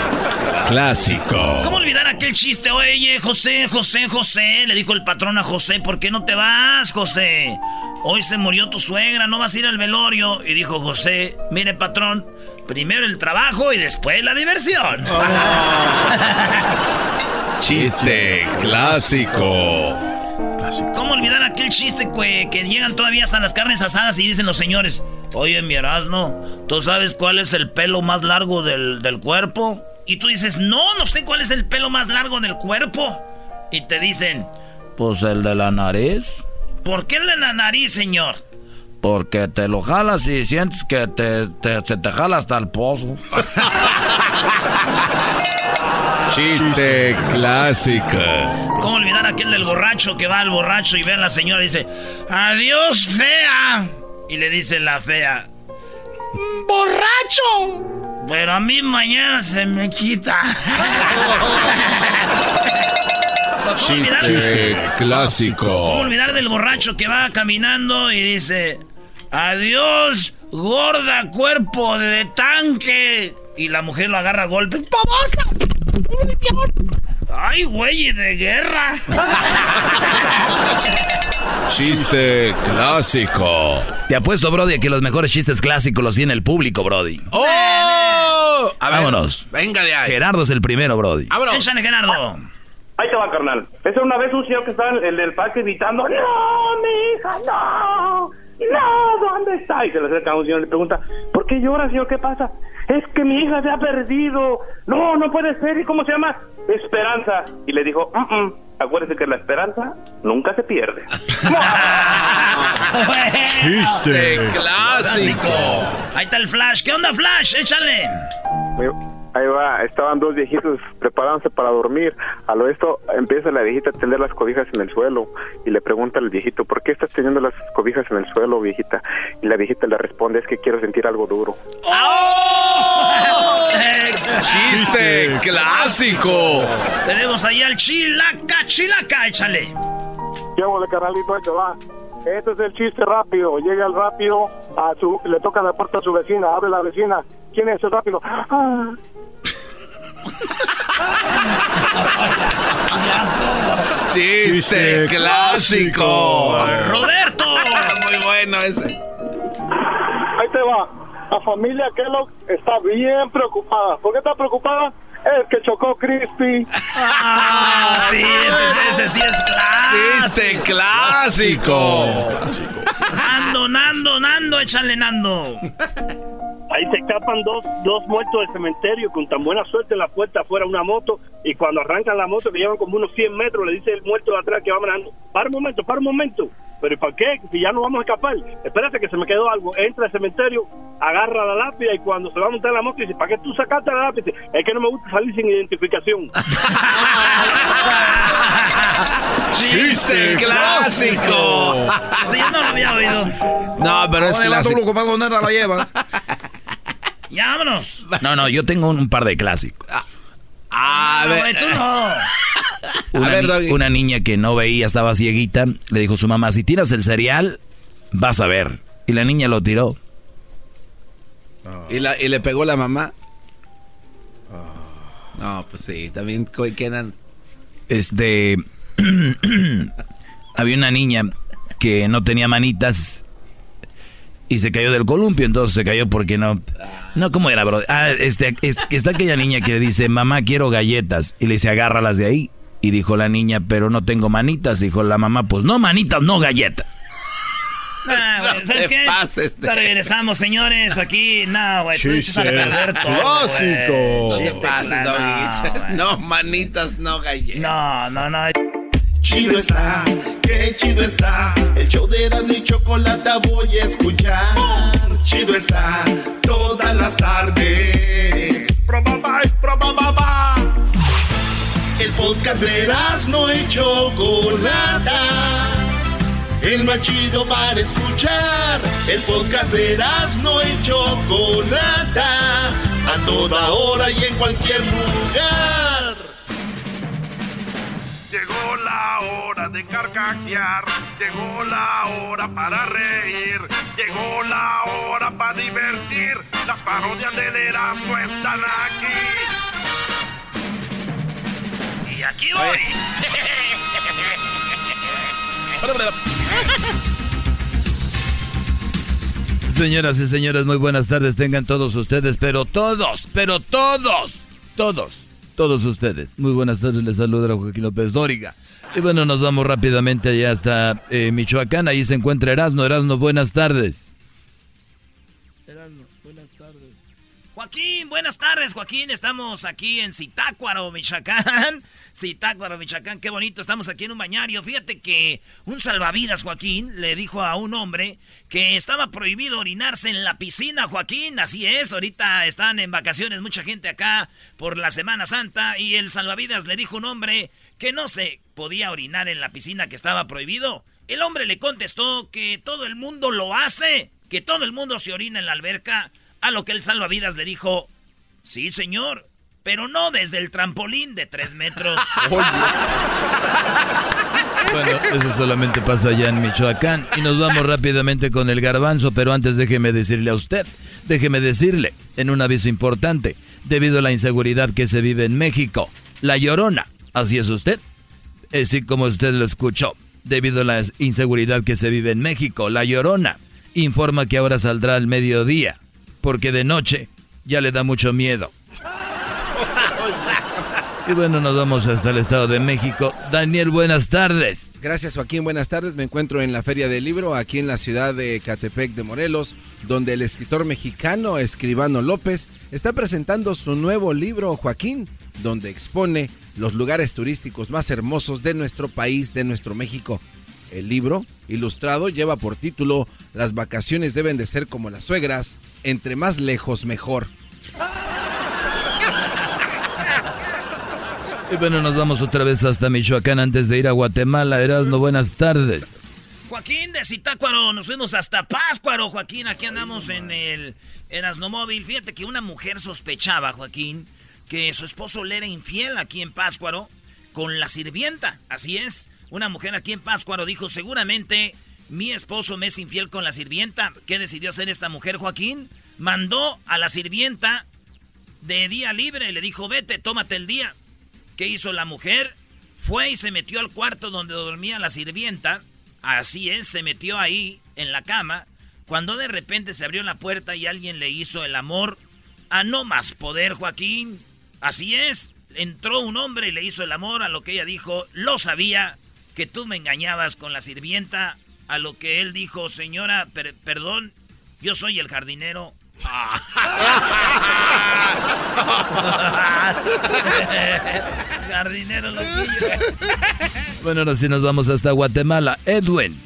clásico. ¿Cómo olvidar aquel chiste? Oye, José, José, José, le dijo el patrón a José, ¿por qué no te vas, José? Hoy se murió tu suegra, no vas a ir al velorio. Y dijo José, mire, patrón, primero el trabajo y después la diversión. Chiste clásico. ¿Cómo olvidar aquel chiste que, que llegan todavía hasta las carnes asadas y dicen los señores, oye, mi Erasmo, ¿tú sabes cuál es el pelo más largo del, del cuerpo? Y tú dices, no, no sé cuál es el pelo más largo del cuerpo. Y te dicen, Pues el de la nariz. ¿por qué el de la nariz, señor? Porque te lo jalas y sientes que te, te- se te jala hasta el pozo. Chiste clásico. ¿Cómo olvidar aquel del borracho que va al borracho y ve a la señora y dice, adiós, fea? Y le dice la fea, ¡Borracho! Pero a mí mañana se me quita. Chiste clásico. ¿Cómo olvidar del borracho que va caminando y dice, adiós, gorda cuerpo de tanque? Y la mujer lo agarra a golpes. ¡Babosa! ¡Ay, güey, de guerra! Chiste clásico. Te apuesto, Brody, a que los mejores chistes clásicos los tiene el público, Brody. ¡Oh! A ver, Vámonos. Venga de ahí. Gerardo es el primero, Brody. Vámonos. Échale, Gerardo. Ahí te va, carnal. Esa una vez un señor que estaba en el del parque gritando, ¡No, mi hija, no! ¡No! ¿Dónde está? Y se le acerca a un señor y le pregunta, ¿por qué llora, señor? ¿Qué pasa? Es que mi hija se ha perdido. No, no puede ser. ¿Y cómo se llama? Esperanza. Y le dijo, "Mm, mm, acuérdese que la esperanza nunca se pierde. Chiste clásico. Ahí está el Flash. ¿Qué onda, Flash? Échale. Ahí va, estaban dos viejitos preparándose para dormir. A lo esto empieza la viejita a tender las cobijas en el suelo y le pregunta al viejito, ¿por qué estás teniendo las cobijas en el suelo, viejita? Y la viejita le responde, es que quiero sentir algo duro. Chiste clásico. Tenemos ahí al Chilaca, Chilaca, échale. ¿Qué de carnalito? Ahí va. Este es el chiste rápido. Llega el rápido, a su, le toca la puerta a su vecina, abre la vecina. ¿Quién es el rápido? Ah. Chiste clásico. Roberto. Muy bueno ese. Ahí te va. La familia Kellogg está bien preocupada. ¿Por qué está preocupada? Es que chocó Crispy. Ah, sí, ese, ese sí es Chiste clásico. Nando, Nando, Nando, échale Nando. Ahí se escapan dos, dos muertos del cementerio con tan buena suerte en la puerta afuera una moto y cuando arrancan la moto que llevan como unos 100 metros le dice el muerto de atrás que va manejando, para un momento, para un momento. Pero ¿y para qué? Si ya no vamos a escapar. Espérate que se me quedó algo. Entra al cementerio, agarra la lápida y cuando se va a montar en la moto dice, ¿para qué tú sacaste la lápida? Es que no me gusta salir sin identificación. Chiste clásico. Ese yo no lo había oído. No, pero es clásico. la lleva. Ya, vámonos. No, no, yo tengo un, un par de clásicos. A No, ver. tú no. Una, A ver, ni- Doggy. una niña que no veía, estaba cieguita, le dijo a su mamá, si tiras el cereal, vas a ver. Y la niña lo tiró. ¿Y, la, y le pegó la mamá. No, pues sí, también quedan. Este. había una niña que no tenía manitas y se cayó del columpio, entonces se cayó porque no. No, ¿cómo era, bro? Ah, este, es- que está aquella niña que le dice, mamá, quiero galletas. Y le dice, agárralas de ahí. Y dijo la niña, pero no tengo manitas. Dijo la mamá, pues no manitas, no galletas. Nah, güey, No ¿sabes qué? pases de- regresamos, señores, aquí. No, güey, tú echas a Chiste perder todo, clásico. No pases, güey. No, manitas, no galletas. No, no, no. Chido está, qué chido está. El show de Erasmo y Chocolata voy a escuchar. Chido está, todas las tardes. El podcast de Erasmo y Chocolata. El más chido para escuchar. El podcast de Erasmo y Chocolata. A toda hora y en cualquier lugar. Llegó la hora de carcajear, llegó la hora para reír, llegó la hora para divertir. Las parodias del Erasmo están aquí. Y aquí voy. Señoras y señores, muy buenas tardes tengan todos ustedes, pero todos, pero todos, todos, todos ustedes. Muy buenas tardes, les saluda Joaquín López Dóriga. Y bueno, nos vamos rápidamente allá hasta eh, Michoacán, ahí se encuentra Erasno. Erasno, buenas tardes. Joaquín, buenas tardes, Joaquín. Estamos aquí en Zitácuaro, Michoacán. Zitácuaro, Michoacán, qué bonito. Estamos aquí en un bañario. Fíjate que un salvavidas, Joaquín, le dijo a un hombre que estaba prohibido orinarse en la piscina, Joaquín. Así es, ahorita están en vacaciones mucha gente acá por la Semana Santa y el salvavidas le dijo a un hombre que no se podía orinar en la piscina que estaba prohibido. El hombre le contestó que todo el mundo lo hace, que todo el mundo se orina en la alberca. A lo que el salvavidas le dijo, sí señor, pero no desde el trampolín de tres metros. Bueno, eso solamente pasa allá en Michoacán. Y nos vamos rápidamente con el garbanzo, pero antes déjeme decirle a usted, déjeme decirle, en un aviso importante, debido a la inseguridad que se vive en México, la llorona, así es usted, así como usted lo escuchó, debido a la inseguridad que se vive en México, la llorona informa que ahora saldrá al mediodía, porque de noche ya le da mucho miedo. Y bueno, nos vamos hasta el Estado de México. Daniel, buenas tardes. Gracias Joaquín, buenas tardes. Me encuentro en la Feria del Libro, aquí en la ciudad de Catepec de Morelos, donde el escritor mexicano Escribano López está presentando su nuevo libro, Joaquín, donde expone los lugares turísticos más hermosos de nuestro país, de nuestro México. El libro, ilustrado, lleva por título Las vacaciones deben de ser como las suegras, entre más lejos mejor. Y bueno, nos vamos otra vez hasta Michoacán antes de ir a Guatemala. Erasno, buenas tardes. Joaquín de Zitácuaro, nos fuimos hasta Páscuaro, Joaquín. Aquí andamos en el Erasno Móvil. Fíjate que una mujer sospechaba, Joaquín, que su esposo le era infiel aquí en Páscuaro con la sirvienta. Así es, una mujer aquí en Páscuaro dijo, seguramente mi esposo me es infiel con la sirvienta. ¿Qué decidió hacer esta mujer, Joaquín? Mandó a la sirvienta de día libre, le dijo, vete, tómate el día. ¿Qué hizo la mujer? Fue y se metió al cuarto donde dormía la sirvienta. Así es, se metió ahí, en la cama, cuando de repente se abrió la puerta y alguien le hizo el amor a no más poder, Joaquín. Así es, entró un hombre y le hizo el amor a lo que ella dijo, lo sabía, que tú me engañabas con la sirvienta, a lo que él dijo, señora, perdón, yo soy el jardinero, Jardinero loquillo. Bueno, ahora sí nos vamos hasta Guatemala. Edwin.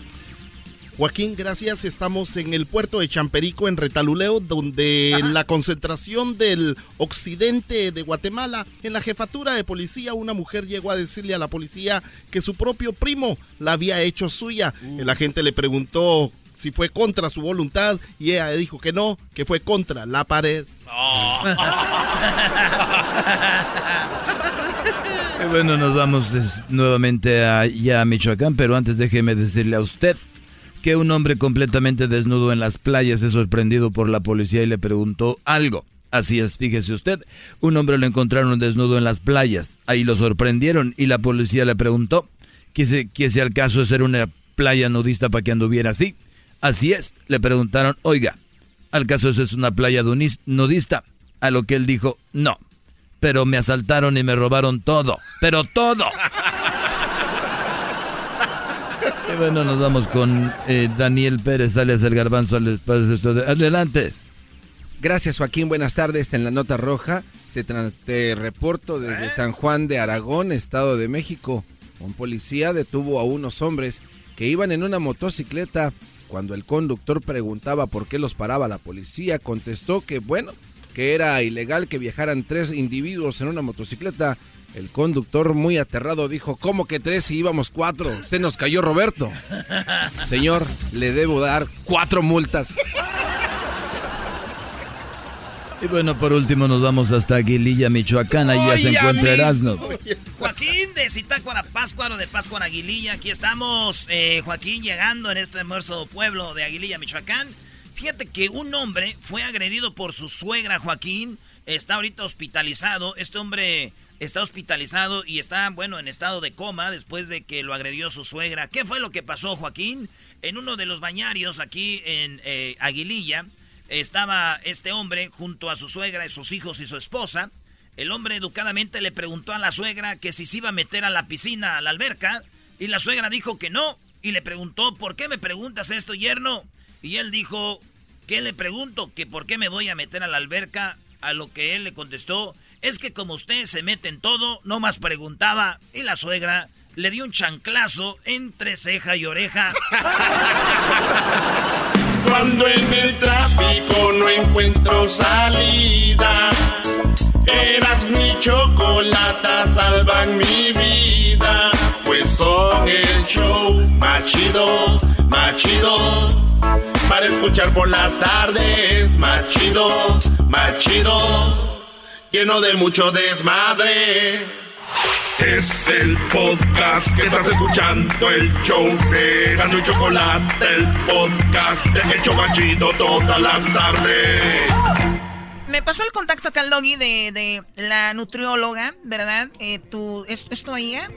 Joaquín, gracias. Estamos en el puerto de Champerico, en Retaluleo, donde en la concentración del occidente de Guatemala, en la jefatura de policía, una mujer llegó a decirle a la policía que su propio primo la había hecho suya. El agente le preguntó si fue contra su voluntad y ella dijo que no, que fue contra la pared. bueno, nos vamos nuevamente allá a Michoacán, pero antes déjeme decirle a usted que un hombre completamente desnudo en las playas es sorprendido por la policía y le preguntó algo. Así es, fíjese usted, un hombre lo encontraron desnudo en las playas, ahí lo sorprendieron y la policía le preguntó que si, al caso de ser una playa nudista para que anduviera así. Así es, le preguntaron, oiga, ¿al caso eso es una playa nudista? A lo que él dijo, no, pero me asaltaron y me robaron todo, pero todo. Y bueno, nos vamos con eh, Daniel Pérez, dale el garbanzo al espacio. Adelante. Gracias Joaquín, buenas tardes. En la nota roja te, te reporto desde San Juan de Aragón, Estado de México. Un policía detuvo a unos hombres que iban en una motocicleta cuando el conductor preguntaba por qué los paraba la policía, contestó que, bueno, que era ilegal que viajaran tres individuos en una motocicleta. El conductor, muy aterrado, dijo, ¿cómo que tres si íbamos cuatro? Se nos cayó Roberto. Señor, le debo dar cuatro multas. Y bueno, por último nos vamos hasta Aguililla, Michoacán. Ahí ya se encuentra Erasmo. Joaquín de Zitácuara, Páscuaro, de Páscuaro, Aguililla. Aquí estamos, eh, Joaquín, llegando en este hermoso pueblo de Aguililla, Michoacán. Fíjate que un hombre fue agredido por su suegra, Joaquín. Está ahorita hospitalizado. Este hombre está hospitalizado y está, bueno, en estado de coma después de que lo agredió su suegra. ¿Qué fue lo que pasó, Joaquín? En uno de los bañarios aquí en eh, Aguililla estaba este hombre junto a su suegra y sus hijos y su esposa. El hombre educadamente le preguntó a la suegra que si se iba a meter a la piscina, a la alberca, y la suegra dijo que no, y le preguntó, ¿por qué me preguntas esto, yerno? Y él dijo, ¿qué le pregunto? Que por qué me voy a meter a la alberca, a lo que él le contestó, es que como usted se mete en todo, no más preguntaba, y la suegra le dio un chanclazo entre ceja y oreja. Cuando en el tráfico no encuentro salida, eras mi chocolata, salvan mi vida. Pues son el show machido, machido para escuchar por las tardes. Más chido, más chido, lleno de mucho desmadre. Es el podcast que estás escuchando, el show de Gano y Chocolate, el podcast de El Chocachito todas las tardes. Me pasó el contacto acá al doggy de, de la nutrióloga, ¿verdad? Eh, ¿tú, ¿es, ¿Es tu amiga?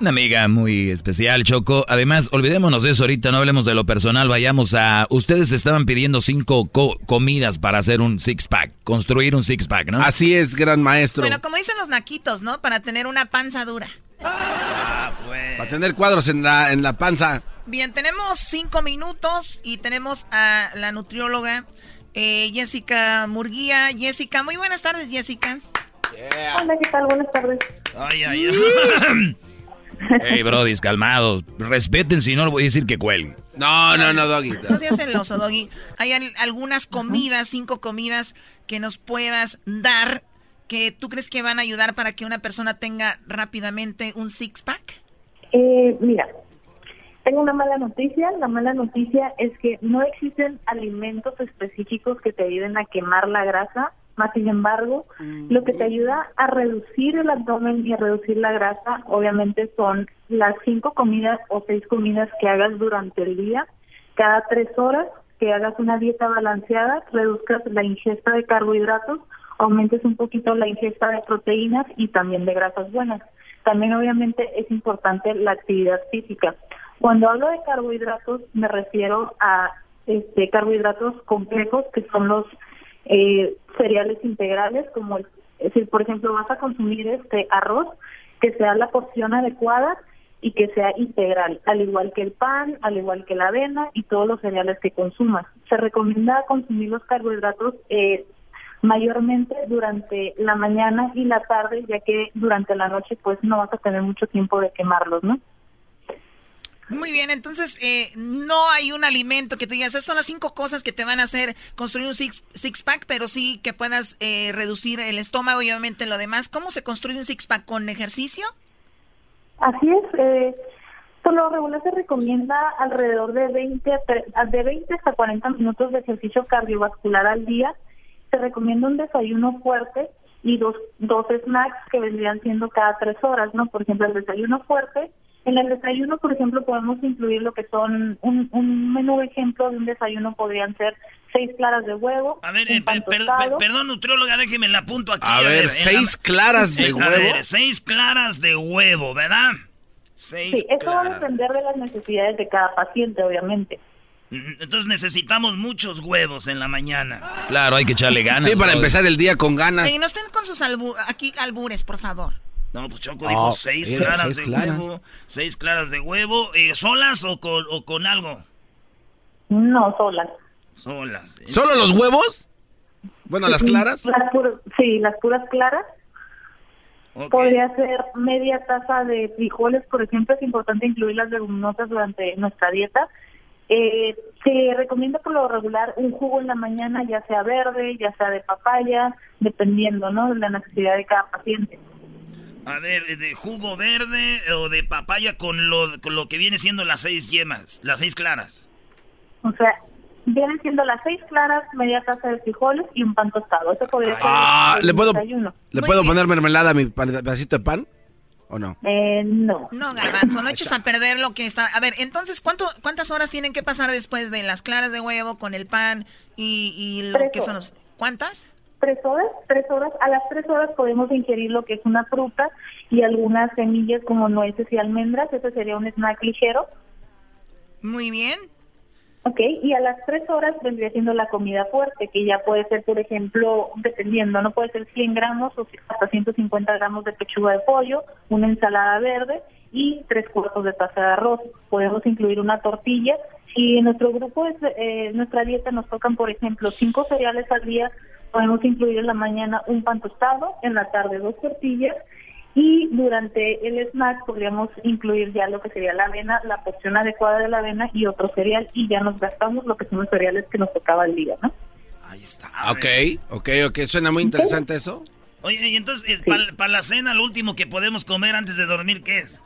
Una amiga muy especial, Choco. Además, olvidémonos de eso ahorita, no hablemos de lo personal, vayamos a... Ustedes estaban pidiendo cinco co- comidas para hacer un six-pack, construir un six-pack, ¿no? Así es, gran maestro. Bueno, como dicen los naquitos, ¿no? Para tener una panza dura. Para tener cuadros en la, en la panza. Bien, tenemos cinco minutos y tenemos a la nutrióloga eh, Jessica Murguía. Jessica, muy buenas tardes, Jessica. Hola, ¿qué tal? Buenas tardes. Ay, ay, ay. Hey, brodis, calmados. Respeten, si no, le voy a decir que cuelguen. No, no, no, Doggy. No seas celoso, Doggy. Hay al- algunas comidas, cinco comidas que nos puedas dar que tú crees que van a ayudar para que una persona tenga rápidamente un six-pack. Eh, mira, tengo una mala noticia. La mala noticia es que no existen alimentos específicos que te ayuden a quemar la grasa. Más sin embargo, lo que te ayuda a reducir el abdomen y a reducir la grasa, obviamente, son las cinco comidas o seis comidas que hagas durante el día, cada tres horas, que hagas una dieta balanceada, reduzcas la ingesta de carbohidratos, aumentes un poquito la ingesta de proteínas y también de grasas buenas. También obviamente es importante la actividad física. Cuando hablo de carbohidratos me refiero a este carbohidratos complejos que son los eh, cereales integrales como es decir, por ejemplo, vas a consumir este arroz que sea la porción adecuada y que sea integral, al igual que el pan, al igual que la avena y todos los cereales que consumas. Se recomienda consumir los carbohidratos eh, mayormente durante la mañana y la tarde, ya que durante la noche pues no vas a tener mucho tiempo de quemarlos, ¿no? Muy bien, entonces eh, no hay un alimento que te digas, esas son las cinco cosas que te van a hacer construir un six, six pack, pero sí que puedas eh, reducir el estómago y obviamente lo demás. ¿Cómo se construye un six pack con ejercicio? Así es. Eh, por lo regular se recomienda alrededor de 20, a tre- de 20 hasta 40 minutos de ejercicio cardiovascular al día. Se recomienda un desayuno fuerte y dos, dos snacks que vendrían siendo cada tres horas, ¿no? Por ejemplo, el desayuno fuerte. En el desayuno, por ejemplo, podemos incluir lo que son un, un menú ejemplo de un desayuno podrían ser seis claras de huevo, A ver, un eh, per- per- perdón, nutrióloga, déjeme la apunto aquí. A ver, en ¿seis claras de a huevo? ver, seis claras de huevo, ¿verdad? Seis Sí, eso va a claras. depender de las necesidades de cada paciente, obviamente. Entonces necesitamos muchos huevos en la mañana. Claro, hay que echarle ganas. Sí, para empezar el día con ganas. Oye, no estén con sus albu- aquí albures, por favor. No, pues Choco Oh, dijo seis claras seis de claras. huevo. Seis claras de huevo. eh, ¿Solas o con, o con algo? No, solas. Solas. ¿eh? ¿Solo los huevos? Bueno, las claras. Las pur- sí, las puras claras. Podría ser media taza de frijoles, por ejemplo, es importante incluir las leguminosas durante nuestra dieta. Eh, se recomienda por lo regular un jugo en la mañana, ya sea verde, ya sea de papaya, dependiendo, ¿no? De la necesidad de cada paciente. A ver, eh, de jugo verde o de papaya con lo, con lo que viene siendo las seis yemas, las seis claras. O sea, vienen siendo las seis claras, media taza de frijoles y un pan tostado. Eso podría ser Ah, el ¿le puedo, desayuno. ¿le Muy puedo bien. poner mermelada a mi pedacito de pan? ¿O no? Eh, no. No, garbanzo, no eches a perder lo que está. A ver, entonces, ¿cuánto, ¿cuántas horas tienen que pasar después de las claras de huevo con el pan y, y lo que son los. ¿Cuántas? Tres horas, tres horas, a las tres horas podemos ingerir lo que es una fruta y algunas semillas como nueces y almendras, ese sería un snack ligero. Muy bien. Ok, y a las tres horas vendría siendo la comida fuerte, que ya puede ser, por ejemplo, dependiendo, no puede ser 100 gramos o hasta 150 gramos de pechuga de pollo, una ensalada verde y tres cuartos de taza de arroz. Podemos incluir una tortilla. Si en nuestro grupo, es, eh, nuestra dieta nos tocan, por ejemplo, cinco cereales al día, podemos incluir en la mañana un pan tostado, en la tarde dos tortillas y durante el snack podríamos incluir ya lo que sería la avena, la porción adecuada de la avena y otro cereal y ya nos gastamos lo que son los cereales que nos tocaba el día, ¿no? Ahí está. Ok, ok, ok. Suena muy interesante eso. Oye, y entonces, para la cena, lo último que podemos comer antes de dormir, ¿qué es?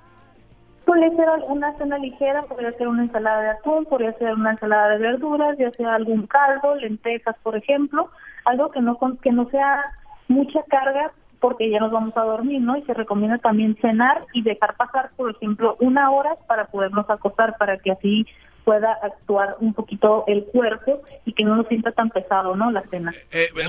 Podría ser una cena ligera, podría ser una ensalada de atún, podría ser una ensalada de verduras, ya sea algún caldo, lentejas, por ejemplo, algo que no con- que no sea mucha carga porque ya nos vamos a dormir, ¿no? Y se recomienda también cenar y dejar pasar, por ejemplo, una hora para podernos acostar, para que así pueda actuar un poquito el cuerpo y que no nos sienta tan pesado, ¿no? La cena.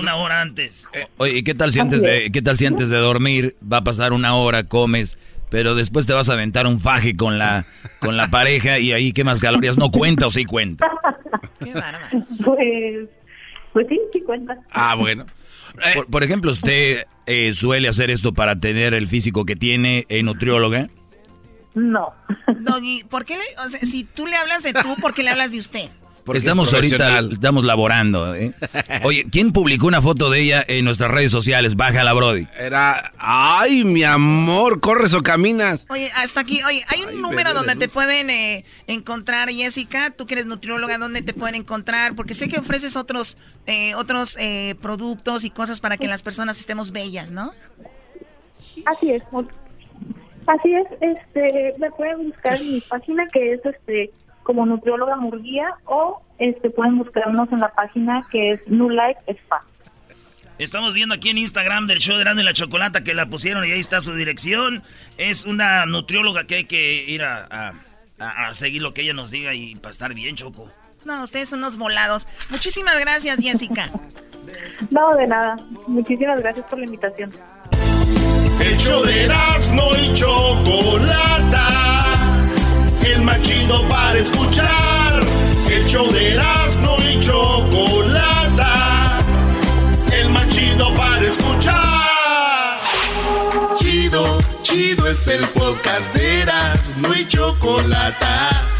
Una hora antes. Oye, ¿y qué tal si antes de, qué tal si antes de dormir va a pasar una hora, comes, pero después te vas a aventar un faje con la, con la pareja y ahí quemas calorías? ¿No cuenta o sí cuenta? Pues, pues sí, sí cuenta. Ah, bueno. Por, por ejemplo, ¿usted eh, suele hacer esto para tener el físico que tiene eh, nutrióloga? No. Doggy, ¿por qué le, o sea, si tú le hablas de tú, ¿por qué le hablas de usted? Porque estamos ahorita, estamos laborando. ¿eh? Oye, ¿quién publicó una foto de ella en nuestras redes sociales? Bájala, Brody. Era, ay, mi amor, corres o caminas. Oye, hasta aquí, oye, hay un Ay, número donde te pueden eh, encontrar, Jessica, tú que eres nutrióloga, ¿dónde te pueden encontrar? Porque sé que ofreces otros, eh, otros eh, productos y cosas para que las personas estemos bellas, ¿no? Así es. Así es, este, me pueden buscar en mi página que es este como nutrióloga Murguía o este pueden buscarnos en la página que es New Life Spa. Estamos viendo aquí en Instagram del show de Grande y la Chocolata que la pusieron y ahí está su dirección. Es una nutrióloga que hay que ir a, a- a- a seguir lo que ella nos diga y para estar bien, Choco. No, ustedes son unos volados. Muchísimas gracias, Jessica. No, de nada. Muchísimas gracias por la invitación. El show de Erasmo y Chocolata. El más chido para escuchar. El show de Erasmo y Chocolata. El más chido para escuchar. Chido, chido es el podcast de Erasmo y Chocolata.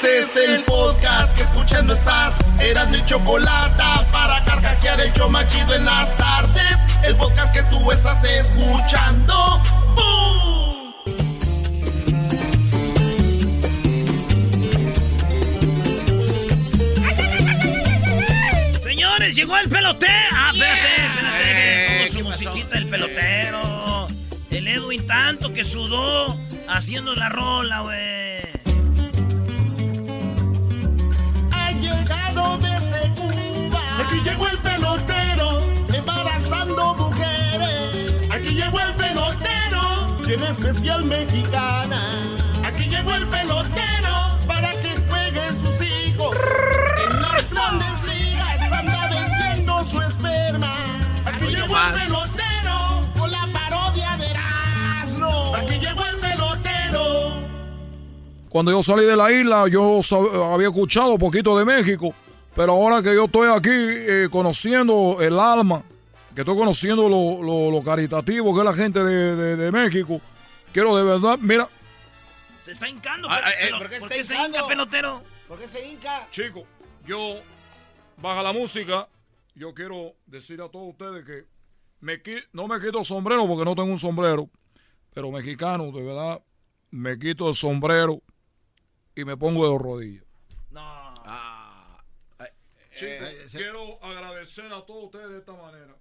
Este es el podcast que escuchando estás. Eran mi chocolate para carcajear el show machido en las tardes. El podcast que tú estás escuchando. ¡Bum! Señores, llegó el pelotero. Ah, espérate, espérate. pongo su musiquita del pelotero. El Edwin tanto que sudó haciendo la rola, güey. Aquí llegó el pelotero, embarazando mujeres. Aquí llegó el pelotero, tiene especial mexicana. Aquí llegó el pelotero para que jueguen sus hijos. En las grandes ligas anda vendiendo su esperma. Aquí llegó el pelotero con la parodia de Erasmo. Aquí llegó el pelotero. Cuando yo salí de la isla, yo había escuchado un poquito de México, pero ahora que yo estoy aquí eh, conociendo el alma, que estoy conociendo lo, lo- lo caritativo que es la gente de, de- de México, quiero de verdad, mira, Se está hincando. Ah, pero- eh, ¿por qué ¿Por está qué se hinca, pelotero? ¿Por qué se hinca? Chico, yo baja la música, yo quiero decir a todos ustedes que me no me quito el sombrero porque no tengo un sombrero, pero mexicano, de verdad, me quito el sombrero y me pongo de rodillas. Chicos, quiero agradecer a todos ustedes de esta manera.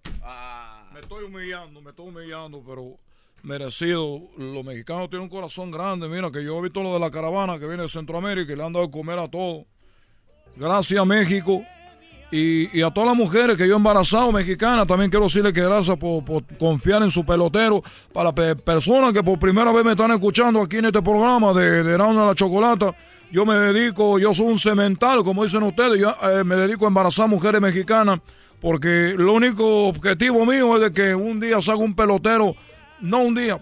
Me estoy humillando, me estoy humillando, pero merecido. Los mexicanos tienen un corazón grande. Mira, que yo he visto lo de la caravana que viene de Centroamérica y le han dado de comer a todos. Gracias, México. Y, y a todas las mujeres que yo he embarazado mexicanas, también quiero decirles que gracias por, por confiar en su pelotero. Para pe- personas que por primera vez me están escuchando aquí en este programa de, de de la Chocolata, yo me dedico, yo soy un cemental, como dicen ustedes, yo eh, me dedico a embarazar mujeres mexicanas, porque lo único objetivo mío es de que un día salga un pelotero, no un día,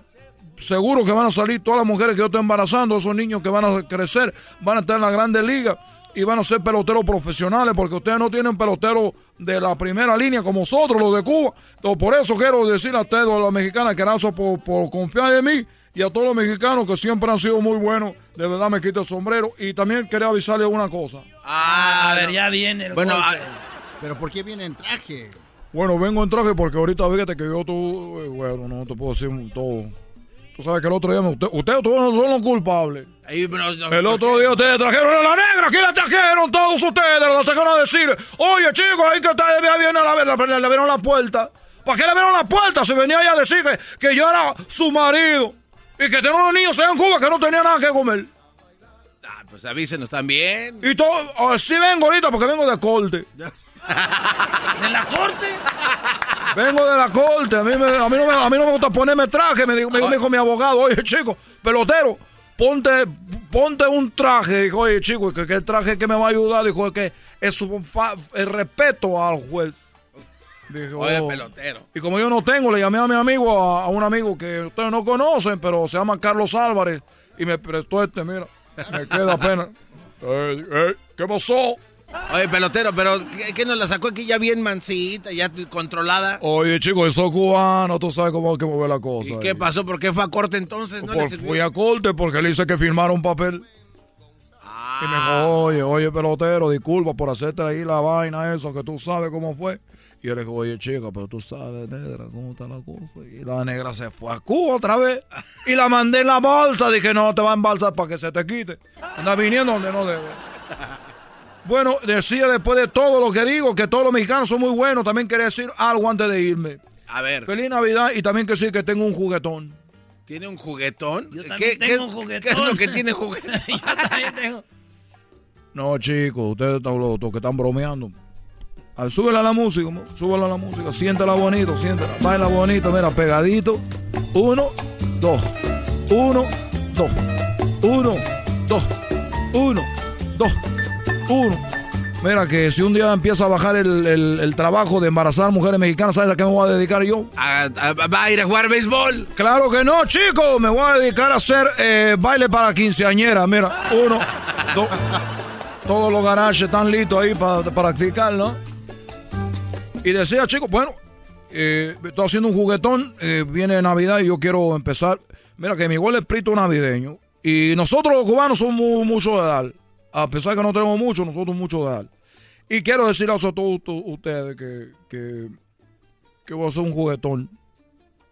seguro que van a salir todas las mujeres que yo estoy embarazando, esos niños que van a crecer, van a estar en la grandes ligas y van a ser peloteros profesionales, porque ustedes no tienen peloteros de la primera línea como nosotros, los de Cuba. Entonces, por eso quiero decirle a ustedes, a las mexicanas, que gracias por, por confiar en mí y a todos los mexicanos que siempre han sido muy buenos. De verdad me quito el sombrero. Y también quería avisarles una cosa. Ah, a ver, ya viene el Bueno, golpe. Pero ¿por qué viene en traje? Bueno, vengo en traje porque ahorita fíjate que yo tú, eh, bueno, no te puedo decir todo. Tú sabes que el otro día usted- ustedes todos no son los culpables. El otro día ustedes trajeron a la negra, aquí la trajeron todos ustedes, la trajeron a decir, oye chicos, ahí que ustedes ya vienen a la ver, le, le abrieron la puerta. ¿Para qué le abrieron la puerta? Se venía ella a decir que, que yo era su marido y que tenía unos niños allá en Cuba que no tenía nada que comer. Pues avísenos también. Y todo, ah, sí vengo ahorita porque vengo de corte. ¿De la corte? Vengo de la corte, a mí, me- a mí, no, me, a mí no me gusta ponerme traje, me dijo, me, dijo mi abogado, oye chico, pelotero, ponte, ponte un traje. Dijo, oye chico, que, que el traje que me va a ayudar, dijo, es que es un fa- el respeto al juez. Dijo, Oye, "Oh". pelotero. Y como yo no tengo, le llamé a mi amigo, a, a un amigo que ustedes no conocen, pero se llama Carlos Álvarez, y me prestó este, mira, me queda pena. ¿Qué pasó? Oye, pelotero, pero ¿qué, qué nos la sacó aquí ya bien mansita, ya controlada? Oye, chico, eso cubano, tú sabes cómo hay que mover la cosa. ¿Y qué pasó? ¿Por qué fue a corte entonces? ¿No Por- fui a corte porque le hice que firmara un papel. Y me dijo, oye, oye, pelotero, disculpa por hacerte ahí la vaina, eso, que tú sabes cómo fue. Y yo le digo, oye, chica, pero tú sabes, negra, cómo está la cosa. Y la negra se fue a Cuba otra vez. Y la mandé en la bolsa. Dije, no, te va a embalsar para que se te quite. Anda viniendo donde no debe. Bueno, decía después de todo lo que digo, que todos los mexicanos son muy buenos, también quería decir algo antes de irme. A ver. Feliz Navidad y también que decir que tengo un juguetón. ¿Tiene un juguetón? Yo ¿Qué, también qué- tengo un juguetón. qué es lo que tiene juguetón? Yo también tengo. No, chicos, ustedes están los que están bromeando. A ver, súbela a la música, súbela a la música, siéntela bonito, siéntela, baila bonito, mira, pegadito. Uno, dos, uno, dos, uno, dos, uno, dos, uno. Mira que si un día empieza a bajar el, el- el trabajo de embarazar mujeres mexicanas, ¿sabes a qué me voy a dedicar yo? A- a- ¿Va a ir a jugar béisbol? Claro que no, chicos. Me voy a dedicar a hacer eh, baile para quinceañera. Mira, uno, dos. Todos los garajes están listos ahí para practicar, ¿no? Y decía, chicos, bueno, eh, estoy haciendo un juguetón. eh, viene Navidad y yo quiero empezar. Mira que mi igual es prito navideño. Y nosotros los cubanos somos mu- mucho de dar. A pesar de que no tenemos mucho, nosotros mucho de dar. Y quiero decirles a todos ustedes que, que, que voy a hacer un juguetón.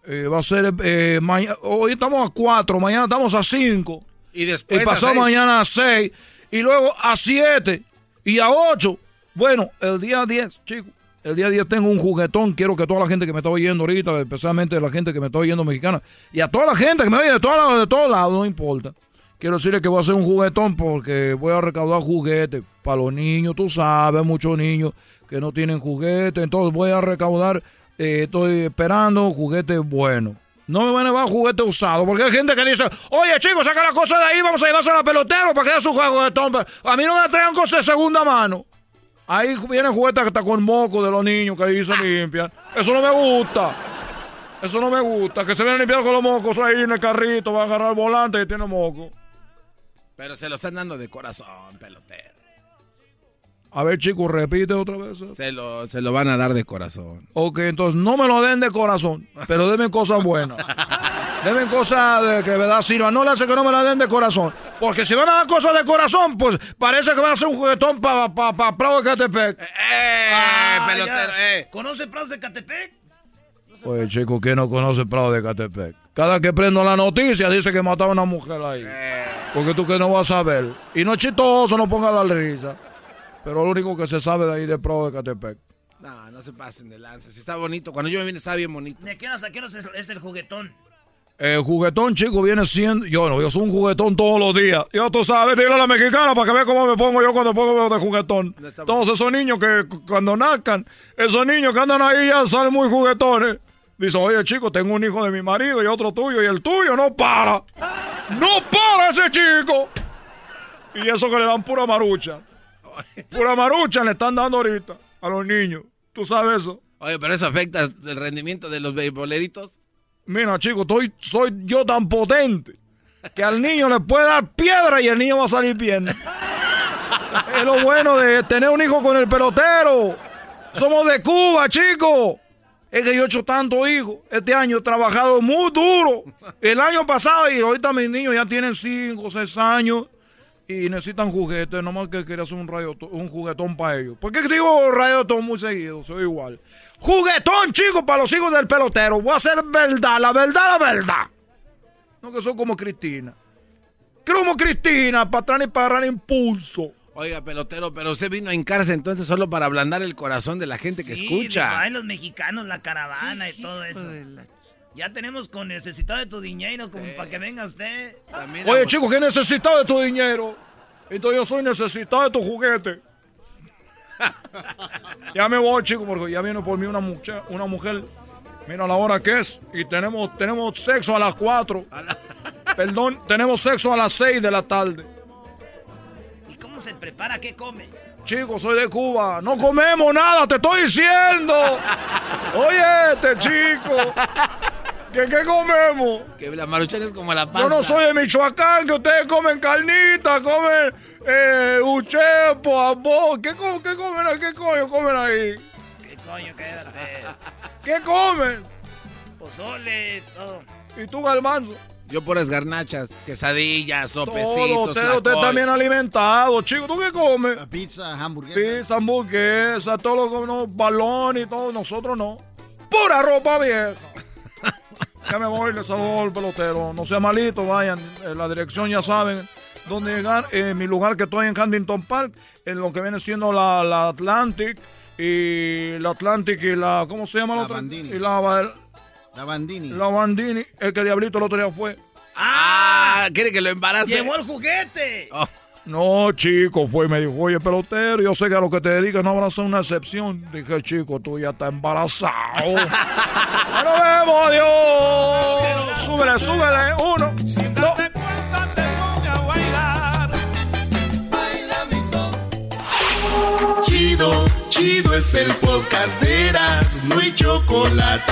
Eh, va a ser eh, mañana. Hoy estamos a 4, mañana estamos a 5. Y después Y seis. mañana a 6. Y luego a 7. Y a 8. Bueno, el día 10, chicos. El día 10 tengo un juguetón. Quiero que toda la gente que me está oyendo ahorita, especialmente la gente que me está oyendo mexicana, y a toda la gente que me oye de todos lados, de todos lados, no importa. Quiero decirle que voy a hacer un juguetón porque voy a recaudar juguetes para los niños. Tú sabes, muchos niños que no tienen juguetes. Entonces voy a recaudar. eh, estoy esperando juguetes buenos. No me van a llevar juguetes usados. Porque hay gente que dice: Oye, chicos, saca la cosa de ahí. Vamos a llevarse a la pelotero para que haga su juguetón. A mí no me traigan cosas de segunda mano. Ahí viene juguete que está con moco de los niños que ahí se limpian. Eso no me gusta. Eso no me gusta. Que se vienen limpiando con los mocos ahí en el carrito. Va a agarrar el volante y tiene moco. Pero se lo están dando de corazón, pelotero. A ver, chicos, repite otra vez. Se lo, se lo van a dar de corazón. Ok, entonces no me lo den de corazón, pero denme cosas buenas. Denme cosas de que verdad sirvan. No le hace que no me la den de corazón. Porque si van a dar cosas de corazón, pues parece que van a hacer un juguetón para pa, pa, Prado de Catepec. ¡Eh, pelotero, eh! ¿Conoce Prados de Catepec? Oye, chico, ¿quién no conoce Prado de Catepec? Cada que prendo la noticia dice que mataba a una mujer ahí. Porque tú que no vas a ver. Y no es chistoso, no ponga la risa. Pero lo único que se sabe de ahí de Prado de Catepec. No, no se pasen de lanza. Si está bonito, cuando yo me vine estaba bien bonito. ¿De qué horas a qué es, es el juguetón? El juguetón, chico, viene siendo. Yo no, yo soy un juguetón todos los días. Yo tú sabes, dile a la mexicana para que vea cómo me pongo yo cuando pongo de juguetón. Todos esos niños que cu- cuando nazcan, esos niños que andan ahí ya salen muy juguetones. Dice, oye, chico, tengo un hijo de mi marido y otro tuyo, y el tuyo no para. ¡No para ese chico! Y eso que le dan pura marucha. Pura marucha le están dando ahorita a los niños. ¿Tú sabes eso? Oye, pero eso afecta el rendimiento de los beisboleritos. Mira, chico, estoy, soy yo tan potente que al niño le puede dar piedra y el niño va a salir bien. es lo bueno de tener un hijo con el pelotero. Somos de Cuba, chico. Es que yo he hecho tanto hijos. Este año he trabajado muy duro. El año pasado y ahorita mis niños ya tienen 5, 6 años y necesitan juguetes. Nomás que quería hacer un, radio, un juguetón para ellos. ¿Por qué digo radiotón muy seguido? Soy igual. Juguetón, chicos, para los hijos del pelotero. Voy a hacer verdad, la verdad, la verdad. No que soy como Cristina. Creo como Cristina, para atrás y para agarrar impulso. Oiga, pelotero, pero usted vino a hincarse entonces solo para ablandar el corazón de la gente que escucha. Ay, los mexicanos, la caravana y todo eso. Ya tenemos con necesitado de tu dinero como para que venga usted. Oye, chicos, ¿qué necesitas de tu dinero? Entonces yo soy necesitado de tu juguete. ya me voy, chicos, porque ya viene por mí una mujer, una mujer. Mira la hora que es. Y tenemos, tenemos sexo a las 4. Perdón, tenemos sexo a las 6 de la tarde. ¿Y cómo se prepara? ¿Qué come? Chicos, soy de Cuba. No comemos nada, te estoy diciendo. Oye, este chico. ¿Qué, qué comemos? Que la maruchan es como la pasta. Yo no soy de Michoacán, que ustedes comen carnita, comen eh, uchepo. ¿Qué, co- qué comen ahí? ¿Qué coño comen ahí? ¿Qué coño? Quédate. ¿Qué comen? Pozole, todo. ¿Y tú, Galmanzo? Yo puras garnachas, quesadillas, sopecitos. Todo, usted, usted está bien alimentado, chico. ¿Tú qué comes? Pizza, hamburguesa. Pizza, hamburguesa, todo lo que no, balón y todo. Nosotros no. Pura ropa vieja. Ya me voy, le saludo al pelotero. No sea malito, vayan. En la dirección ya saben. donde llegar, en mi lugar que estoy en Huntington Park, en lo que viene siendo la, la Atlantic y la Atlantic y la, ¿cómo se llama la, otra? Bandini. Y la, La Bandini. la Bandini, el que Diablito el otro día fue. Ah, quiere que lo embarace. Llegó el juguete. No, chico, fue y me dijo, oye, pelotero, yo sé que a lo que te dedicas no habrá una excepción. Dije, chico, tú ya estás embarazado. ¡Nos vemos, adiós! Súbele, súbele, uno, dos. Chido, chido es el podcast de Eras, no hay chocolate.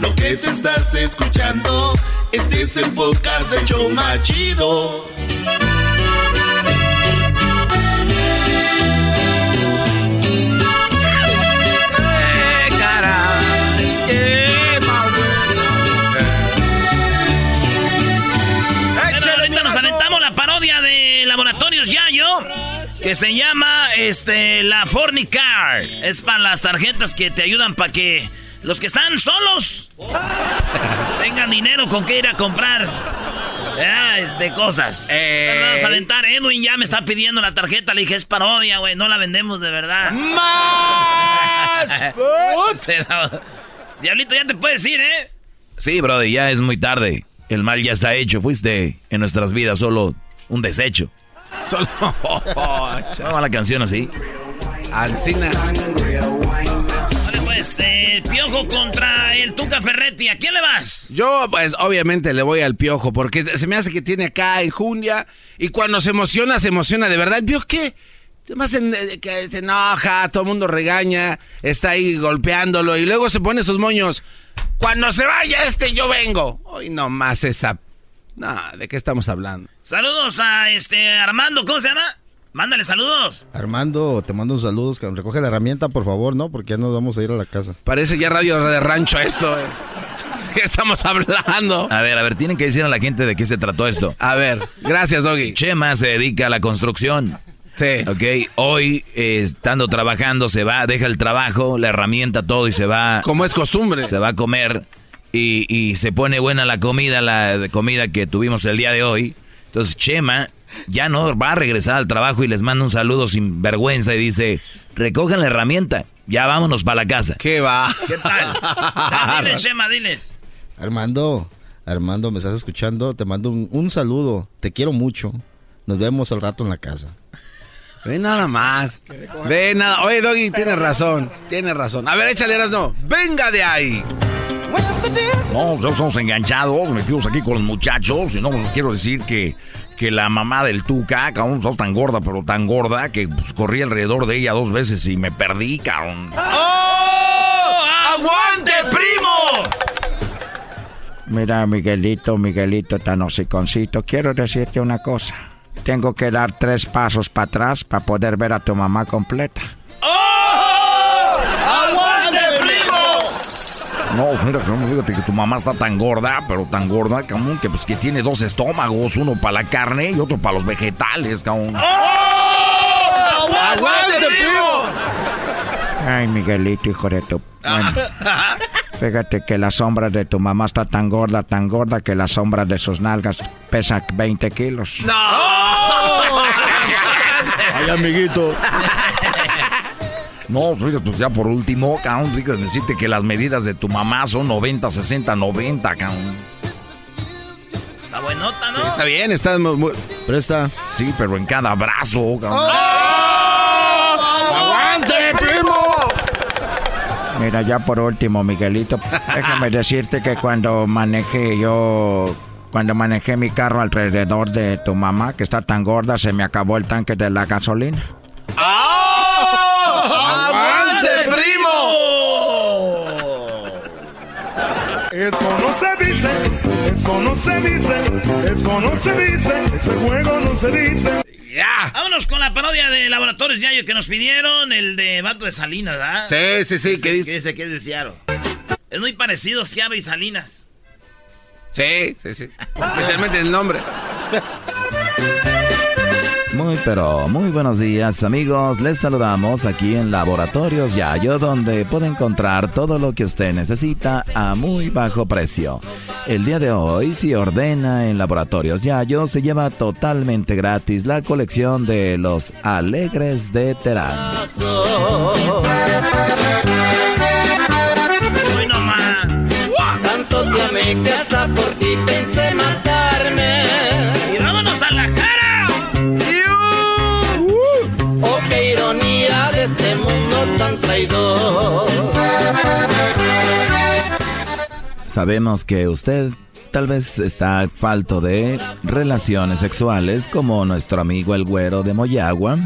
Lo que te estás escuchando, este es el podcast de Choma Chido. Se llama este la Fornicar. Es para las tarjetas que te ayudan para que los que están solos tengan dinero con que ir a comprar ah, este, cosas. Eh. Vamos a aventar. Edwin ya me está pidiendo la tarjeta. Le dije, es parodia, güey. No la vendemos de verdad. ¡Más! Diablito, ya te puedes ir, ¿eh? Sí, brother, ya es muy tarde. El mal ya está hecho. Fuiste en nuestras vidas solo un desecho. Solo. ¿Cómo va la canción así? Ancina. Vale, pues, eh, Piojo contra el Tuca Ferretti. ¿A quién le vas? Yo, pues, obviamente le voy al piojo, porque se me hace que tiene acá enjundia. Y cuando se emociona, se emociona de verdad. ¿El piojo qué? Además, en- eh, que se enoja, todo el mundo regaña, está ahí golpeándolo. Y luego se pone esos moños. Cuando se vaya este, yo vengo. Hoy nomás esa. No, ¿de qué estamos hablando? Saludos a este Armando, ¿cómo se llama? Mándale saludos. Armando, te mando un saludo. que Recoge la herramienta, por favor, ¿no? Porque ya nos vamos a ir a la casa. Parece ya radio de rancho esto. eh. ¿Qué estamos hablando? A ver, a ver, tienen que decir a la gente de qué se trató esto. A ver, gracias, Doggy. Chema se dedica a la construcción. Sí. Ok, hoy eh, estando trabajando se va, deja el trabajo, la herramienta, todo y se va. Como es costumbre. Se va a comer y, y se pone buena la comida, la comida que tuvimos el día de hoy. Entonces Chema ya no va a regresar al trabajo y les manda un saludo sin vergüenza y dice, recojan la herramienta, ya vámonos para la casa. ¿Qué va? ¿Qué tal? Ya, diles, Chema, diles. Armando, Armando, ¿me estás escuchando? Te mando un, un saludo. Te quiero mucho. Nos vemos al rato en la casa. Ve nada más. Ve nada. Oye, Doggy, tienes razón. Tienes razón. A ver, échale, no. Venga de ahí. No, ya estamos enganchados, metidos aquí con los muchachos. Y no, pues les quiero decir que, que la mamá del Tuca, cabrón, está tan gorda, pero tan gorda, que pues, corrí alrededor de ella dos veces y me perdí, cabrón. ¡Oh! ¡Aguante, primo! Mira, Miguelito, Miguelito tan hociconcito, quiero decirte una cosa. Tengo que dar tres pasos para atrás para poder ver a tu mamá completa. ¡Oh! ¡Aguante, primo! No, mira, fíjate que tu mamá está tan gorda, pero tan gorda, cabrón, que pues que tiene dos estómagos, uno para la carne y otro para los vegetales, cabrón. ¡Oh! ¡Aguante, primo! Ay, Miguelito, hijo de tu... Bueno, fíjate que la sombra de tu mamá está tan gorda, tan gorda que la sombra de sus nalgas pesa 20 kilos. ¡No! Ay, amiguito. No, pues ya por último, cabrón, fíjate, decirte que las medidas de tu mamá son 90, 60, 90, cabrón. Está buenota, ¿no? Sí, está bien, está muy... muy- Presta. Sí, pero en cada brazo, cabrón. ¡Oh! ¡Aguante, primo! Mira, ya por último, Miguelito, déjame decirte que cuando manejé yo, cuando manejé mi carro alrededor de tu mamá, que está tan gorda, se me acabó el tanque de la gasolina. ¡Oh! ¡Aguante, primo! Eso no se dice, eso no se dice, eso no se dice, ese juego no se dice. ¡Ya! Vámonos con la parodia de Laboratorios Yayo que nos pidieron, el de Vato de Salinas, ¿verdad? Sí, sí, sí, ¿qué ¿Qué dice? dice que es de Seattle? Es muy parecido Seattle y Salinas. Sí, sí, sí. Especialmente el nombre. Muy pero muy buenos días amigos, les saludamos aquí en Laboratorios Yayo donde puede encontrar todo lo que usted necesita a muy bajo precio. El día de hoy si ordena en Laboratorios Yayo se lleva totalmente gratis la colección de los Alegres de Terán. Tanto te amé que hasta por ti pensé matarme. Sabemos que usted tal vez está falto de relaciones sexuales como nuestro amigo el güero de Moyagua.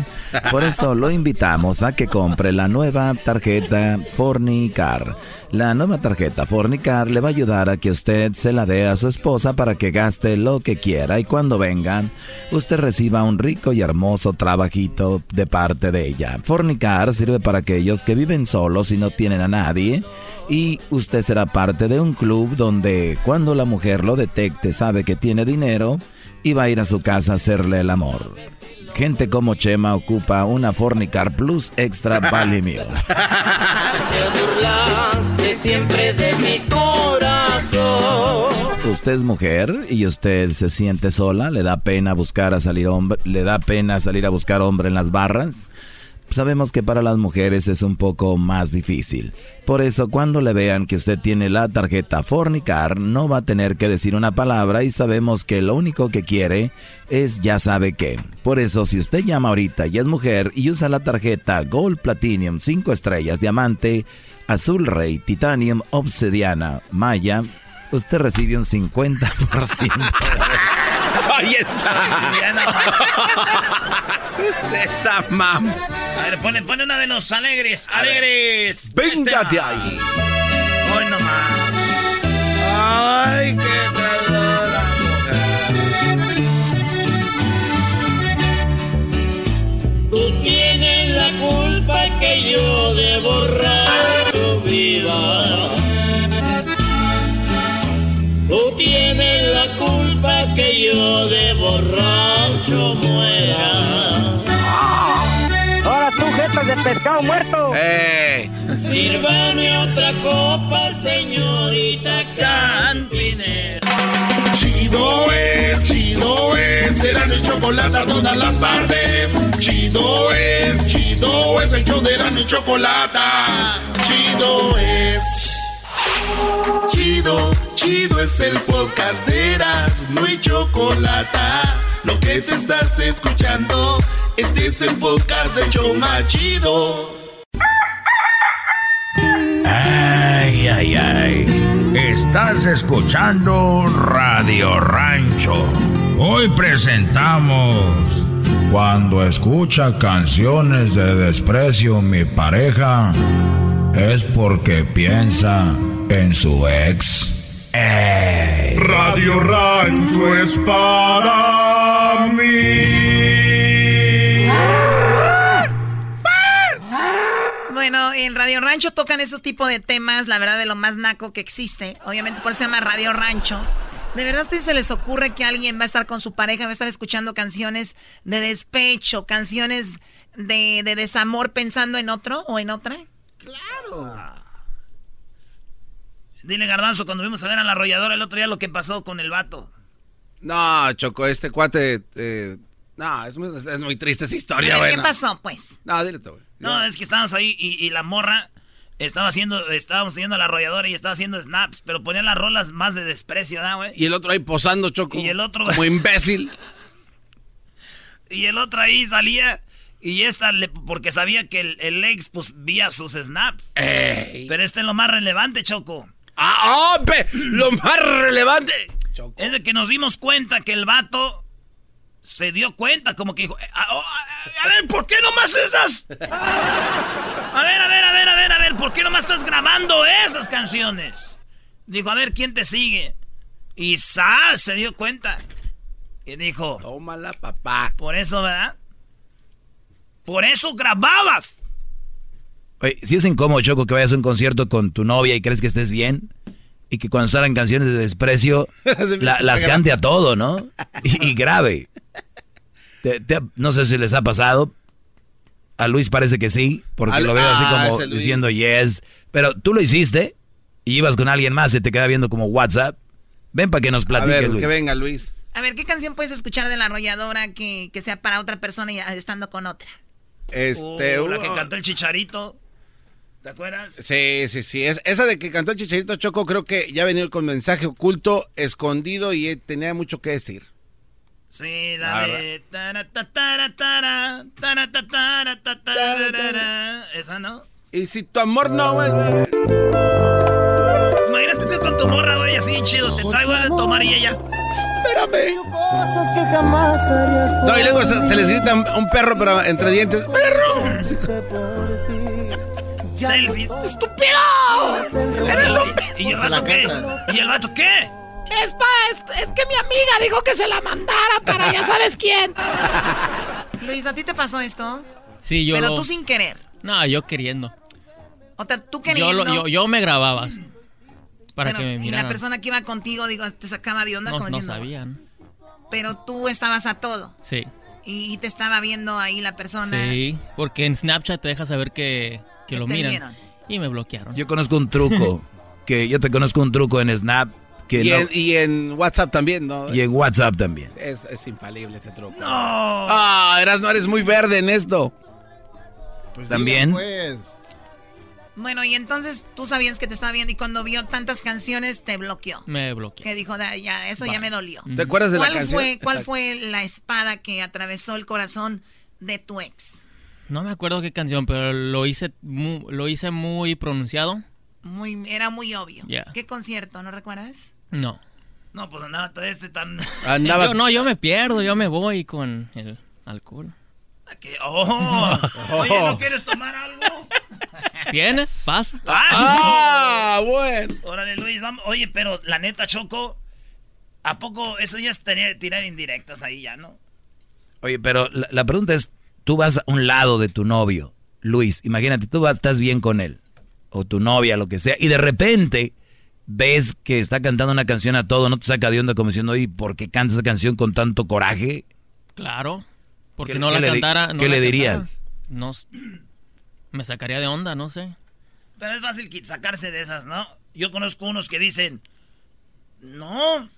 Por eso lo invitamos a que compre la nueva tarjeta Fornicar. La nueva tarjeta Fornicar le va a ayudar a que usted se la dé a su esposa para que gaste lo que quiera y cuando venga usted reciba un rico y hermoso trabajito de parte de ella. Fornicar sirve para aquellos que viven solos y no tienen a nadie y usted será parte de un club donde cuando la mujer lo detecte sabe que tiene dinero y va a ir a su casa a hacerle el amor. Gente como Chema ocupa una Fornicar Plus Extra Valimio. Te burlaste siempre de mi corazón. Usted es mujer y usted se siente sola, le da pena buscar a salir hombre, le da pena salir a buscar hombre en las barras. Sabemos que para las mujeres es un poco más difícil. Por eso cuando le vean que usted tiene la tarjeta Fornicar, no va a tener que decir una palabra y sabemos que lo único que quiere es ya sabe qué. Por eso si usted llama ahorita y es mujer y usa la tarjeta Gold Platinum 5 estrellas, diamante, azul rey, titanium, obsidiana, maya, usted recibe un 50%. Ahí está. Esa mam. A ver, pone, pone una de los alegres. Alegres. Venga de ahí. Hoy nomás. Ay, qué traidora. Tú tienes la culpa que yo de borracho viva. Tú tienes la culpa que yo de borracho muera. Jetas de pescado muerto. ¡Eh! Sírvame otra copa, señorita cantinera. Chido es, chido es, será mi chocolate todas las tardes. Chido es, chido es, el show de la mi chocolate. Chido es. Chido, chido es el podcast de Eras, no hay chocolate. Lo que te estás escuchando, este es el podcast de Choma Chido. Ay, ay, ay. Estás escuchando Radio Rancho. Hoy presentamos Cuando escucha canciones de desprecio mi pareja es porque piensa en su ex. Ey. Radio Rancho es para mí. Bueno, en Radio Rancho tocan esos tipos de temas, la verdad, de lo más naco que existe. Obviamente por eso se llama Radio Rancho. ¿De verdad a ustedes se les ocurre que alguien va a estar con su pareja, va a estar escuchando canciones de despecho, canciones de, de desamor pensando en otro o en otra? Claro. Dile, Garbanzo, cuando fuimos a ver a la arrolladora el otro día lo que pasó con el vato. No, Choco, este cuate. eh, no, es muy, es muy triste esa historia, güey. ¿Qué pasó, pues? No, dile tú, güey. No, es que estábamos ahí y, y la morra estaba haciendo, estábamos teniendo a la arrolladora y estaba haciendo snaps, pero ponía las rolas más de desprecio, ¿verdad, güey? Y el otro ahí posando, Choco. Y el otro- Como imbécil. Y el otro ahí salía y esta, le- porque sabía que el, el ex, pues, vía sus snaps. Ey. Pero este es lo más relevante, Choco. ¡Ah, oh, pe- lo más relevante! Es de que nos dimos cuenta que el vato se dio cuenta, como que dijo, "Eh, a, oh, a- a ver, ¿por qué nomás esas? A ver, a ver, a ver, a ver, a ver, ¿por qué nomás estás grabando esas canciones? Dijo, a ver, ¿quién te sigue? Y Sa se dio cuenta. Y dijo, Tómala, papá. por eso, ¿verdad? Por eso grababas. Oye, si es incómodo, Choco, que vayas a un concierto con tu novia y crees que estés bien. Y que cuando salgan canciones de desprecio, la- las cante a todo, ¿no? Y, y grave. no sé si les ha pasado. A Luis parece que sí, porque lo veo así ah, como diciendo yes. Pero tú lo hiciste y ibas con alguien más y te queda viendo como WhatsApp. Ven para que nos platique, a ver, Luis. que venga, Luis. A ver, ¿qué canción puedes escuchar de la arrolladora que, que sea para otra persona y estando con otra? Este, uh, la que cantó el chicharito. ¿Te acuerdas? Sí, sí, sí. Es, esa de que cantó el Chicharito Choco, creo que ya venía con mensaje oculto, escondido y tenía mucho que decir. Sí, la de. Esa, ¿no? Y si tu amor no vuelve. Imagínate tú con tu morra, güey, así chido. Te traigo a tomar y ella. Espérame. No, y luego se, se les grita un perro, pero entre dientes. ¡Perro! Selfie. ¡Estúpido! ¡Eres un... ¿Y el vato qué? ¿Y el vato qué? Es, pa, es, es, que mi amiga dijo que se la mandara para ya sabes quién. Luis, ¿a ti te pasó esto? Sí, yo. Pero lo... tú sin querer. No, yo queriendo. O sea, tú queriendo. Yo, lo, yo, yo me grababas. Para pero, que me Y miraran. la persona que iba contigo, digo, te sacaba de onda No, como no diciendo, sabían. Pero tú estabas a todo. Sí. Y, y te estaba viendo ahí la persona. Sí, porque en Snapchat te deja saber que, que lo miran. vieron. Y me bloquearon. Yo conozco un truco. que yo te conozco un truco en Snap. Que y, no- en, y en WhatsApp también, ¿no? y en WhatsApp también. Es, es infalible ese truco. No. Ah, eras, no eres muy verde en esto. Pues También. pues. Bueno, y entonces tú sabías que te estaba viendo y cuando vio tantas canciones te bloqueó. Me bloqueó. Que dijo, "Da, ya, eso ya me dolió. ¿Te acuerdas de la ¿Cuál canción? Fue, ¿Cuál Exacto. fue la espada que atravesó el corazón de tu ex? No me acuerdo qué canción, pero lo hice mu- lo hice muy pronunciado. Muy, era muy obvio. Ya. ¿Qué concierto? ¿No recuerdas? No. No, pues andaba todo este tan. Andaba. Yo, no, yo me pierdo, yo me voy con el alcohol. que- Oh. Oye, ¿no quieres tomar algo? ¿Viene? ¿Pasa? Ah, bueno. Órale, Luis, vamos. Oye, pero la neta, Choco, ¿a poco eso ya es tener- tirar indirectas ahí ya, no? Oye, pero la, la pregunta es, tú vas a un lado de tu novio, Luis, imagínate, tú vas- estás bien con él, o tu novia, lo que sea, y de repente ves que está cantando una canción a todo, no te saca de onda como diciendo, oye, ¿por qué cantas esa canción con tanto coraje? Claro. Porque ¿Qué- no qué la le cantara. no qué la le cantara. dirías? No. Me sacaría de onda, no sé. Pero es fácil sacarse de esas, ¿no? Yo conozco unos que dicen, no,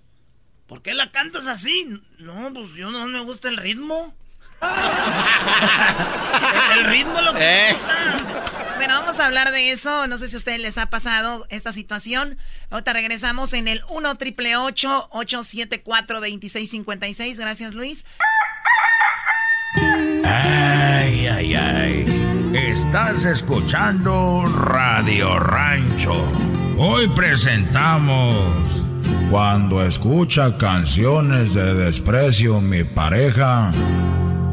¿por qué la cantas así? No, pues yo no me gusta el ritmo. el ritmo lo que Eh. gusta. Bueno, vamos a hablar de eso. No sé si a ustedes les ha pasado esta situación. Ahorita regresamos en el 1 triple 874 2656 Gracias, Luis. Ay, ay, ay. Estás escuchando Radio Rancho. Hoy presentamos. Cuando escucha canciones de desprecio mi pareja,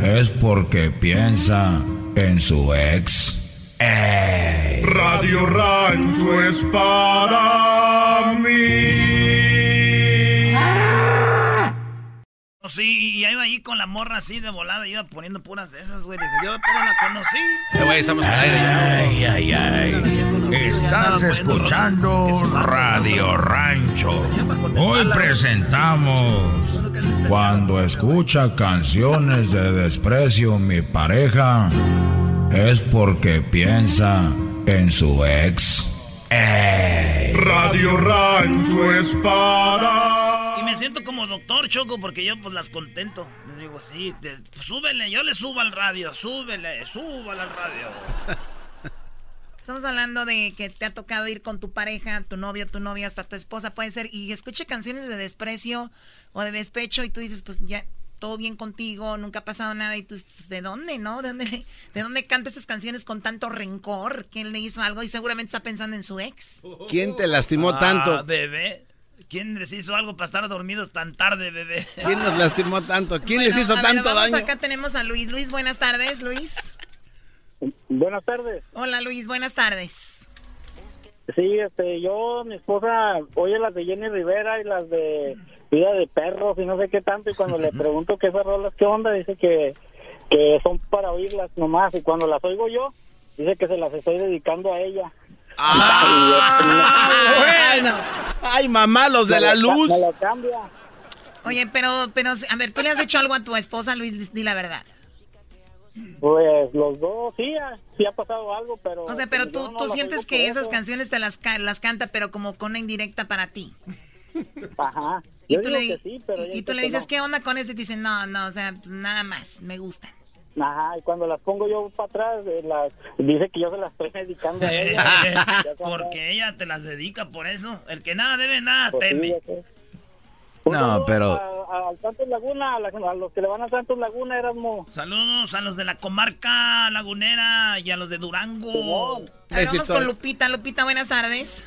es porque piensa en su ex. Ey. Radio Rancho es para mí. Sí, y iba ahí con la morra así de volada, iba poniendo puras de esas, güey. Dije, yo pero la conocí. Eh, güey, estamos al aire ya. Ay, ay, ay. Estás escuchando Radio Rancho. Hoy presentamos. Cuando escucha canciones de desprecio mi pareja, es porque piensa en su ex. Ey. Radio Rancho es para siento como doctor Choco porque yo pues las contento. Les digo, sí, te- súbele, yo le subo al radio, súbele, súbale al radio. Estamos hablando de que te ha tocado ir con tu pareja, tu novio, tu novia, hasta tu esposa, puede ser, y escuche canciones de desprecio o de despecho y tú dices, pues ya, todo bien contigo, nunca ha pasado nada, y tú, pues, ¿de dónde, no? ¿De dónde, ¿De dónde canta esas canciones con tanto rencor? ¿Quién le hizo algo? Y seguramente está pensando en su ex. ¿Quién te lastimó Ah, tanto? bebé. ¿Quién les hizo algo para estar dormidos tan tarde, bebé? ¿Quién nos lastimó tanto? ¿Quién les hizo a ver, tanto vamos, daño? Acá tenemos a Luis. Luis, buenas tardes, Luis. Buenas tardes. Hola, Luis, buenas tardes. Sí, este, yo, mi esposa, oye las de Jenny Rivera y las de Vida de Perros y no sé qué tanto, y cuando le pregunto qué esas rolas, qué onda, dice que, que son para oírlas nomás, y cuando las oigo yo, dice que se las estoy dedicando a ella. Ah, bueno. Ay, mamá, los de la luz. Me lo cambia. Oye, pero, pero, a ver, ¿tú le has hecho algo a tu esposa, Luis? Di la verdad. Pues los dos, sí, sí ha pasado algo, pero... O sea, pero tú, tú sientes que esas canciones te las, las canta, pero como con una indirecta para ti. Ajá. y tú, le, y tú le dices, ¿qué onda con ese? Y te dicen, no, no, o sea, pues nada más, me gustan. Ajá, y cuando las pongo yo para atrás, eh, las, dice que yo se las estoy dedicando a ella. Porque ella te las dedica por eso. El que nada debe, nada pues teme. no, pero... A, Santos Laguna, a, los que le van a Santos Laguna, éramos... Saludos a los de la comarca lagunera y a los de Durango. Vamos con Lupita. Lupita, buenas tardes.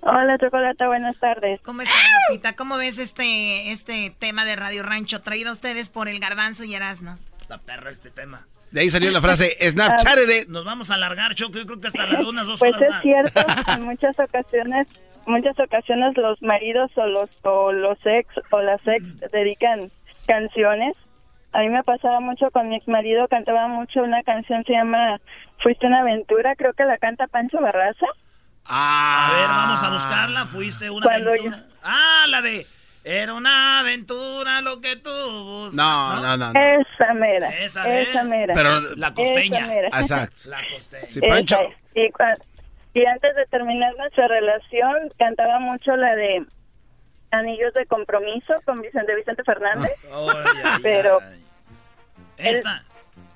Hola, Chocolata, buenas tardes. ¿Cómo estás, Lupita? ¿Cómo ves este, este tema de Radio Rancho traído a ustedes por el Garbanzo y Erasno? Está perro este tema. De ahí salió la frase Snapchat de... Nos vamos a alargar, Choco, yo creo que hasta las unas dos pues horas es cierto, en muchas ocasiones, muchas ocasiones los maridos o los, o los ex o las ex dedican canciones. A mí me pasaba mucho con mi ex marido, cantaba mucho una canción, se llama Fuiste una aventura, creo que la canta Pancho Barraza. Ah. A ver, vamos a buscarla, fuiste una aventura. Ah, la de... Era una aventura lo que tú buscas. No, no, no. Esa mera. Esa, mera. Pero la costeña. Exacto. La costeña. Sí, Pancho. Y, y, antes de terminar nuestra relación, cantaba mucho la de Anillos de Compromiso con Vicente Vicente Fernández. Oh, Pero. Esta.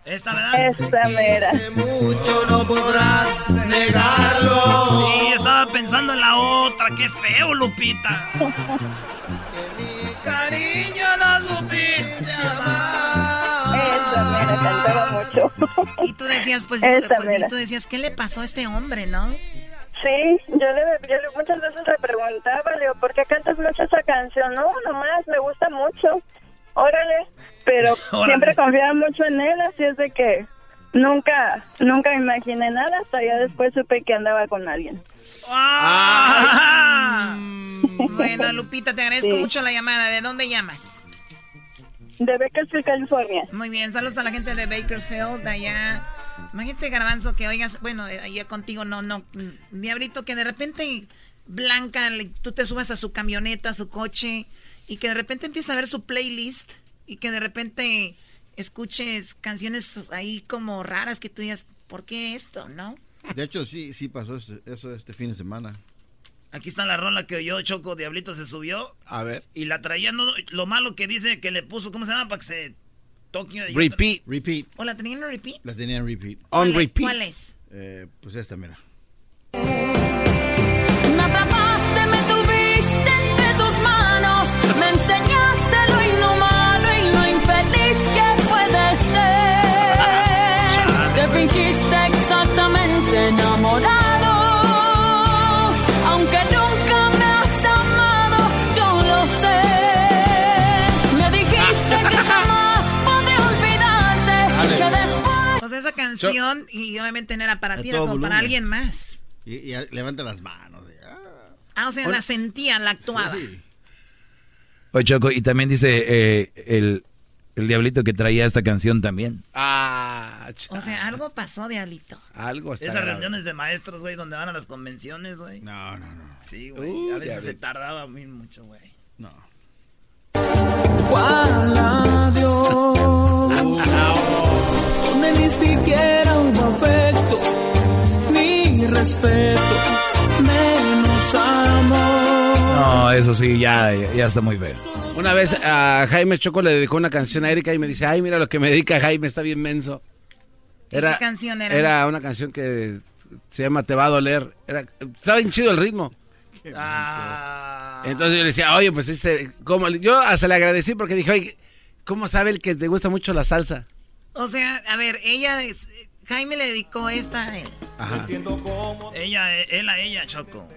Esta, ¿verdad? Esta mera. mucho no podrás negarlo. Pensando en la otra. Qué feo, Lupita. que mi cariño no supiste amar. Esa mera cantaba mucho. Y tú decías, pues, pues, mera. tú decías, ¿qué le pasó a este hombre, no? Sí, yo le, yo le- muchas veces le preguntaba, le digo, ¿por qué cantas mucho esa canción? No, nomás, me gusta mucho. Órale, pero Órale. siempre confiaba mucho en él, así es de que nunca, nunca imaginé nada, hasta ya después supe que andaba con alguien. Ah. Bueno, Lupita, te agradezco Sí. mucho la llamada. ¿De dónde llamas? De Bakersfield, California. Muy bien, saludos a la gente de Bakersfield, de allá. Imagínate, Garbanzo, que oigas, bueno, allá contigo no, no, Diablito, que de repente Blanca, tú te subas a su camioneta, a su coche, y que de repente empieza a ver su playlist, y que de repente escuches canciones ahí como raras que tú digas, ¿por qué esto, no? De hecho, sí, sí pasó eso- este fin de semana. Aquí está la rola que oyó Choco Diablito, se subió. A ver. Y la traía, no, lo malo que dice que le puso, ¿cómo se llama? Para que se toque. Repeat. Repeat. ¿O la tenían en repeat? La tenía en repeat. On ¿Cuál es- repeat. ¿Cuál es? Eh, pues esta, mira. Me atrapaste, me tuviste entre tus manos, me enseñaste Y obviamente no era para ti, era como para alguien más. Y, y levanta las manos. Ah, o sea, la sentía, la actuaba. Oye, Choco, y también dice eh, el, el diablito que traía esta canción también. Ah, O sea, algo pasó, Diablito. Algo está Esas grave. reuniones de maestros, güey, donde van a las convenciones, güey. No, no, no. Sí, güey. Uh, a veces ya se tardaba muy mucho, güey. No. ¿Cuál adiós? Ni siquiera hubo afecto, ni respeto, menos amor. No, eso sí, ya, ya está muy feo. Una vez a Jaime Choco le dedicó una canción a Erika y me dice, ay, mira lo que me dedica Jaime, está bien menso. ¿Y qué canción era? Era una canción que se llama Te va a doler. Era, estaba bien chido el ritmo. Ah. Entonces yo le decía, oye, pues ese, ¿cómo? Yo hasta le agradecí porque dije, oye, ¿cómo sabe el que te gusta mucho la salsa? O sea, a ver, ella, es- Jaime le dedicó esta a él. Ajá. Ella, él a ella, Choco.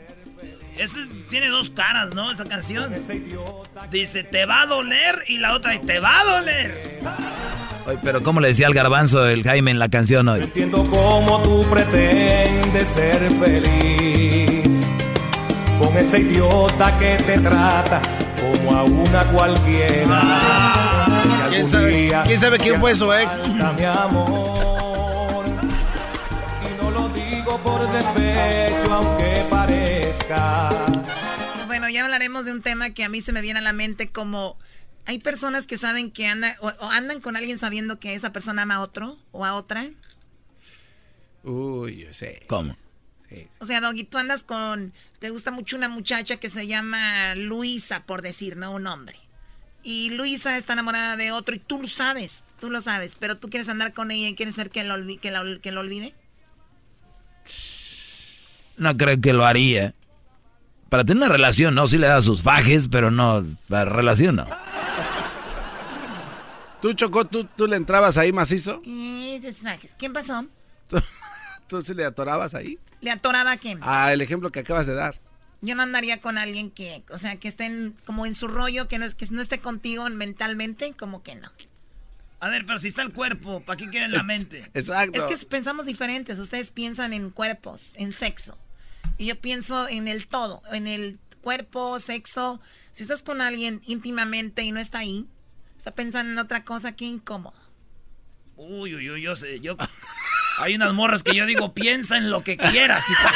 Este tiene dos caras, ¿no? Esa canción. Dice, te va a doler y la otra, te va a doler. Oye, pero ¿cómo le decía al garbanzo el Jaime en la canción hoy? Entiendo cómo tú pretendes ser feliz con ese idiota que te trata como a una cualquiera. Que ¿Quién sabe, quién sabe quién fue su ex? mi amor. Y no lo digo por despecho, aunque parezca. Bueno, llama a la hablaremos de un tema que a mí se me viene a la mente como hay personas que saben que andan o, o andan con alguien sabiendo que esa persona ama a otro o a otra. Uy, yo sé. ¿Cómo? O sea, Doggy, tú andas con, te gusta mucho una muchacha que se llama Luisa, por decir, ¿no? Un hombre. Y Luisa está enamorada de otro y tú lo sabes, tú lo sabes, pero tú quieres andar con ella y quieres ser que lo, que que lo olvide. No creo que lo haría. Para tener una relación, no, sí le da sus fajes, pero no, la relación no. ¿Tú, Chocó, tú, tú le entrabas ahí macizo? Eh, fajes. ¿Quién pasó? ¿Tú sí le atorabas ahí? ¿Le atoraba a quién? Ah, el ejemplo que acabas de dar. Yo no andaría con alguien que, o sea, que esté en- como en su rollo, que no, es, que no esté contigo mentalmente, como que no. A ver, pero si está el cuerpo, ¿para qué quieren la mente? Exacto. Es que pensamos diferentes. Ustedes piensan en cuerpos, en sexo. Y yo pienso en el todo, en el cuerpo, sexo. Si estás con alguien íntimamente y no está ahí, está pensando en otra cosa, qué incómodo. Uy, uy, uy, yo sé, yo... Hay unas morras que yo digo, piensa en lo que quieras, hijo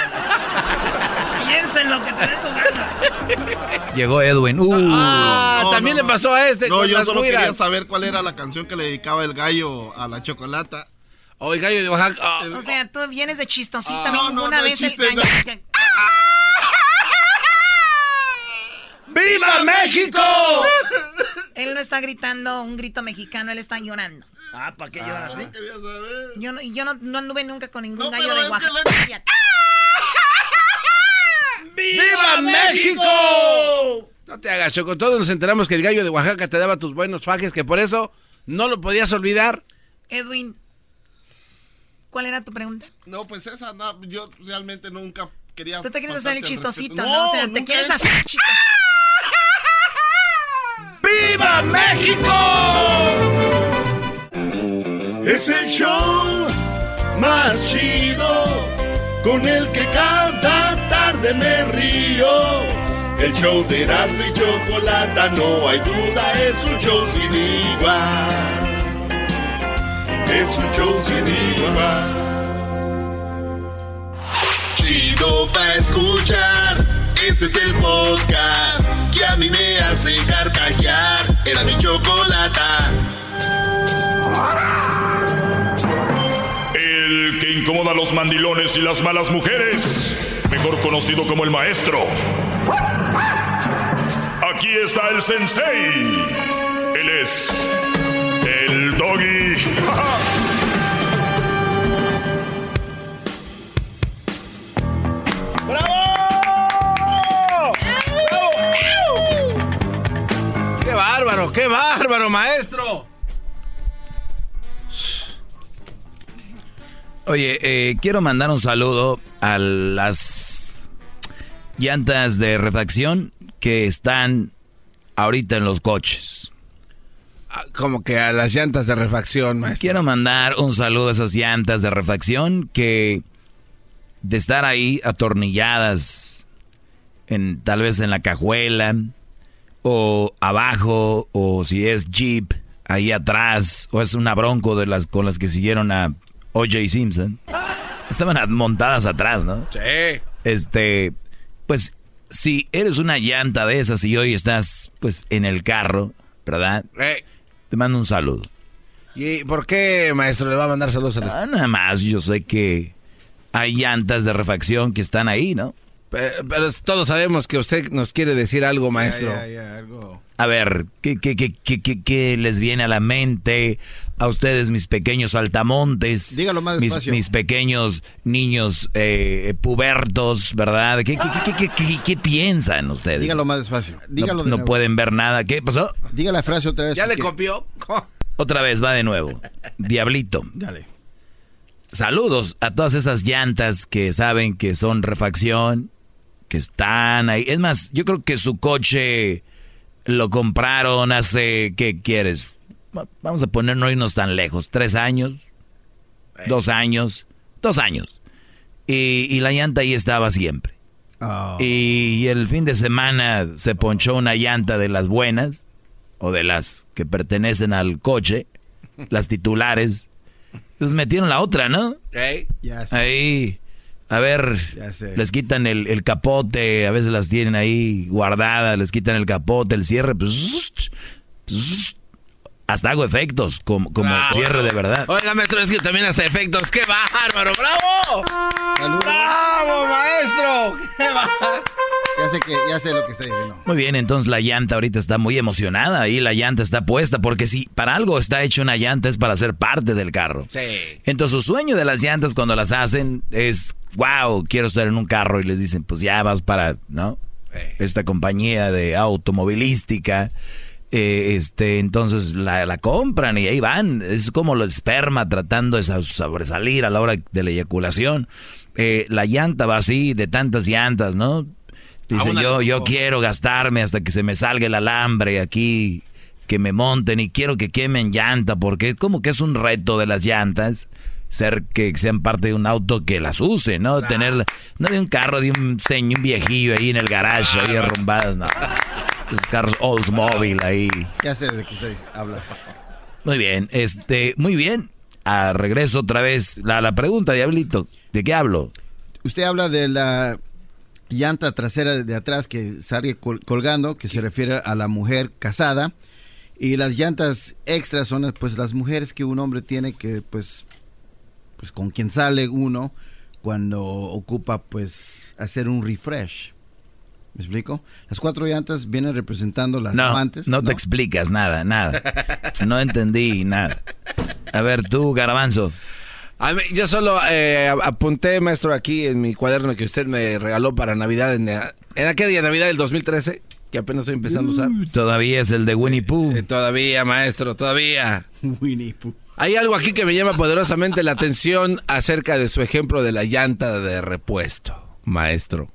Piensa en lo que te dé tu gana. Llegó Edwin. Uh. Ah, No, también no, le pasó a este No, con yo las solo quería saber cuál era la canción que le dedicaba el gallo a la chocolata. O el gallo de Oaxaca. ah. O sea, tú vienes de chistosita. Ah, no, no, una no, vez chiste, el no. gallo- ¡Viva México! Él no está gritando un grito mexicano, él está llorando. Ah, ¿para qué lloras? eh? Yo no, yo no, no anduve nunca con ningún No, gallo de Oaxaca. ¡Viva México! No te hagas, Choco. Todos nos enteramos que el gallo de Oaxaca te daba tus buenos fajes, que por eso no lo podías olvidar. Edwin, ¿cuál era tu pregunta? No, pues esa, no, yo realmente nunca quería. Tú te quieres hacer el chistosito. ¿no? O sea, te quieres he- hacer el chistosito. ¡Viva México! Es el show más chido con el que cada tarde me río. El show de Erasmo y Chocolata, no hay duda, es un show sin igual. Es un show sin igual. Chido pa' escuchar, este es el podcast que a mí me hace carcajear. Era mi chocolata. Incomoda a los mandilones y las malas mujeres, mejor conocido como el maestro. Aquí está el sensei. Él es el doggy. ¡Bravo! ¡Qué bárbaro, qué bárbaro, maestro! Oye, eh, quiero mandar un saludo a las llantas de refacción que están ahorita en los coches. Ah, Como que a las llantas de refacción, maestro. Quiero mandar un saludo a esas llantas de refacción que de estar ahí atornilladas en tal vez en la cajuela o abajo o si es Jeep ahí atrás o es una Bronco de las con las que siguieron a O.J. Simpson. Estaban montadas atrás, ¿no? Sí. Este, pues si eres una llanta de esas y hoy estás pues en el carro, ¿verdad? Eh, Te mando un saludo. ¿Y por qué, maestro, le va a mandar saludos a las... Ah, nada más, yo sé que hay llantas de refacción que están ahí, ¿no? Pero, pero todos sabemos que usted nos quiere decir algo, maestro. Algo. A ver, ¿qué, qué, qué, qué, qué- qué les viene a la mente a ustedes, mis pequeños altamontes? Dígalo más mis, despacio. mis pequeños niños eh, pubertos, ¿verdad? ¿Qué, qué, qué, qué, qué- qué piensan ustedes? Dígalo más despacio. Dígalo no de no nuevo. pueden ver nada. ¿Qué pasó? Diga la frase otra vez. ¿Ya le copió? Otra vez, va de nuevo. Diablito. Dale. Saludos a todas esas llantas que saben que son refacción, que están ahí. Es más, yo creo que su coche lo compraron hace, ¿qué quieres? Va- Vamos a poner no irnos tan lejos. ¿Tres años? ¿Dos años? Dos años. Y, y la llanta ahí estaba siempre. Ah. Y el fin de semana se ponchó una llanta de las buenas, o de las que pertenecen al coche, las titulares. Pues metieron la otra, ¿no? Ey. Ya sé. Ahí, A ver, les quitan el, el capote, a veces las tienen ahí guardadas, les quitan el capote, el cierre, pues, pues, hasta hago efectos como, como Bravo. cierre de verdad. Oiga, maestro, es que también hasta efectos. ¡Qué bárbaro! ¡Bravo! ¡Bravo, maestro! ¡Qué bárbaro! Ya sé, que, ya sé lo que está diciendo. Muy bien, entonces la llanta ahorita está muy emocionada y la llanta está puesta porque si para algo está hecho una llanta es para ser parte del carro. Sí. Entonces su sueño de las llantas cuando las hacen es, wow, quiero estar en un carro y les dicen, pues ya vas para, ¿no? Esta compañía de automovilística. Eh, este, entonces la, la compran y ahí van. Es como el esperma tratando de sa- sobresalir a la hora de la eyaculación. Eh, la llanta va así, de tantas llantas, ¿no? Dice, yo, yo quiero gastarme hasta que se me salga el alambre aquí, que me monten y quiero que quemen llanta, porque como que es un reto de las llantas, ser que sean parte de un auto que las use, ¿no? Tener, no de un carro, de un señor, un viejillo ahí en el garage, ahí arrumbadas, no. Esos carros Oldsmobile ahí. Ya sé de qué. Muy bien, este, muy bien. A regreso otra vez la, la pregunta, Diablito, ¿de qué hablo? Usted habla de la llanta trasera de atrás que sale col- colgando, que se refiere a la mujer casada. Y las llantas extras son pues las mujeres que un hombre tiene que pues pues con quien sale uno cuando ocupa pues hacer un refresh. ¿Me explico? Las cuatro llantas vienen representando las no, amantes. no te explicas nada, nada. No entendí nada. A ver, tú, mí- yo solo eh, apunté, maestro, aquí en mi cuaderno que usted me regaló para Navidad, en, en aquel día de Navidad del 2013, que apenas estoy empezando a usar. Todavía es el de Winnie Pooh. Eh, todavía, maestro, todavía. Winnie Pooh. Hay algo aquí que me llama poderosamente la atención acerca de su ejemplo de la llanta de repuesto, maestro.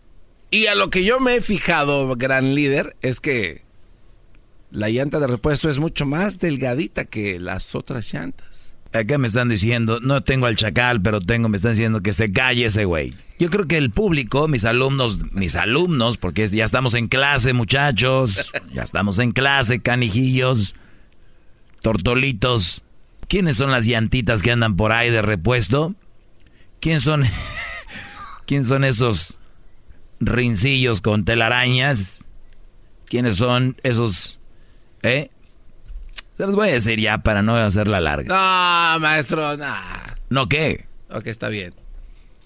Y a lo que yo me he fijado, gran líder, es que la llanta de repuesto es mucho más delgadita que las otras llantas. Acá me están diciendo, no tengo al chacal, pero tengo, me están diciendo que se calle ese güey. Yo creo que el público, mis alumnos, mis alumnos, porque ya estamos en clase, muchachos, ya estamos en clase, canijillos, tortolitos. ¿Quiénes son las llantitas que andan por ahí de repuesto? ¿Quién son, quién son esos rincillos con telarañas? ¿Quiénes son esos, eh? Se los voy a decir ya para no hacerla larga. No, maestro, no. ¿No qué? Ok, está bien.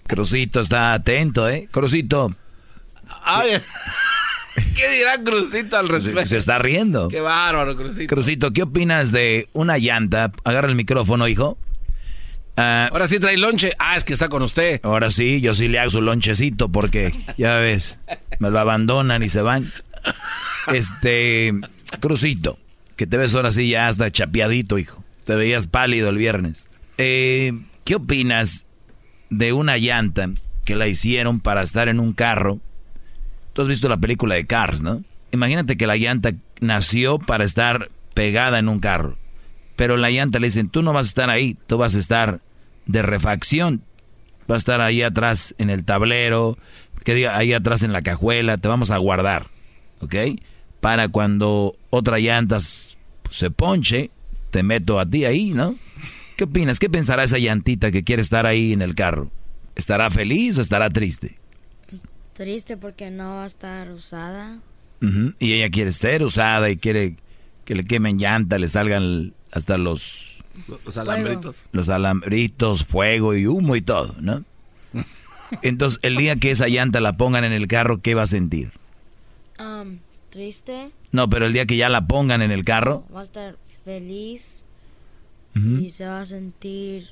Crucito está atento, ¿eh? Crucito. Ay, ¿Qué dirá Crucito al respecto? Se está riendo. Qué bárbaro, Crucito. Crucito, ¿qué opinas de una llanta? Agarra el micrófono, hijo. Ah, Ahora sí trae lonche. Ah, es que está con usted. ahora sí, yo sí le hago su lonchecito porque, ya ves, me lo abandonan y se van. Este, Crucito, que te ves ahora sí ya hasta chapeadito, hijo. Te veías pálido el viernes. Eh, ¿Qué opinas de una llanta que la hicieron para estar en un carro? Tú has visto la película de Cars, ¿no? Imagínate que la llanta nació para estar pegada en un carro. Pero la llanta le dicen, tú no vas a estar ahí, tú vas a estar de refacción. Vas a estar ahí atrás en el tablero, que diga ahí atrás en la cajuela, te vamos a guardar, ¿ok? Para cuando otra llanta se ponche, te meto a ti ahí, ¿no? ¿Qué opinas? ¿Qué pensará esa llantita que quiere estar ahí en el carro? ¿Estará feliz o estará triste? Triste porque no va a estar usada. Y ella quiere ser usada y quiere que le quemen llanta, le salgan hasta los, Los alambritos. los alambritos, fuego y humo y todo, ¿no? Entonces, el día que esa llanta la pongan en el carro, ¿qué va a sentir? Um, triste, No, pero el día que ya la pongan en el carro, va a estar feliz y se va a sentir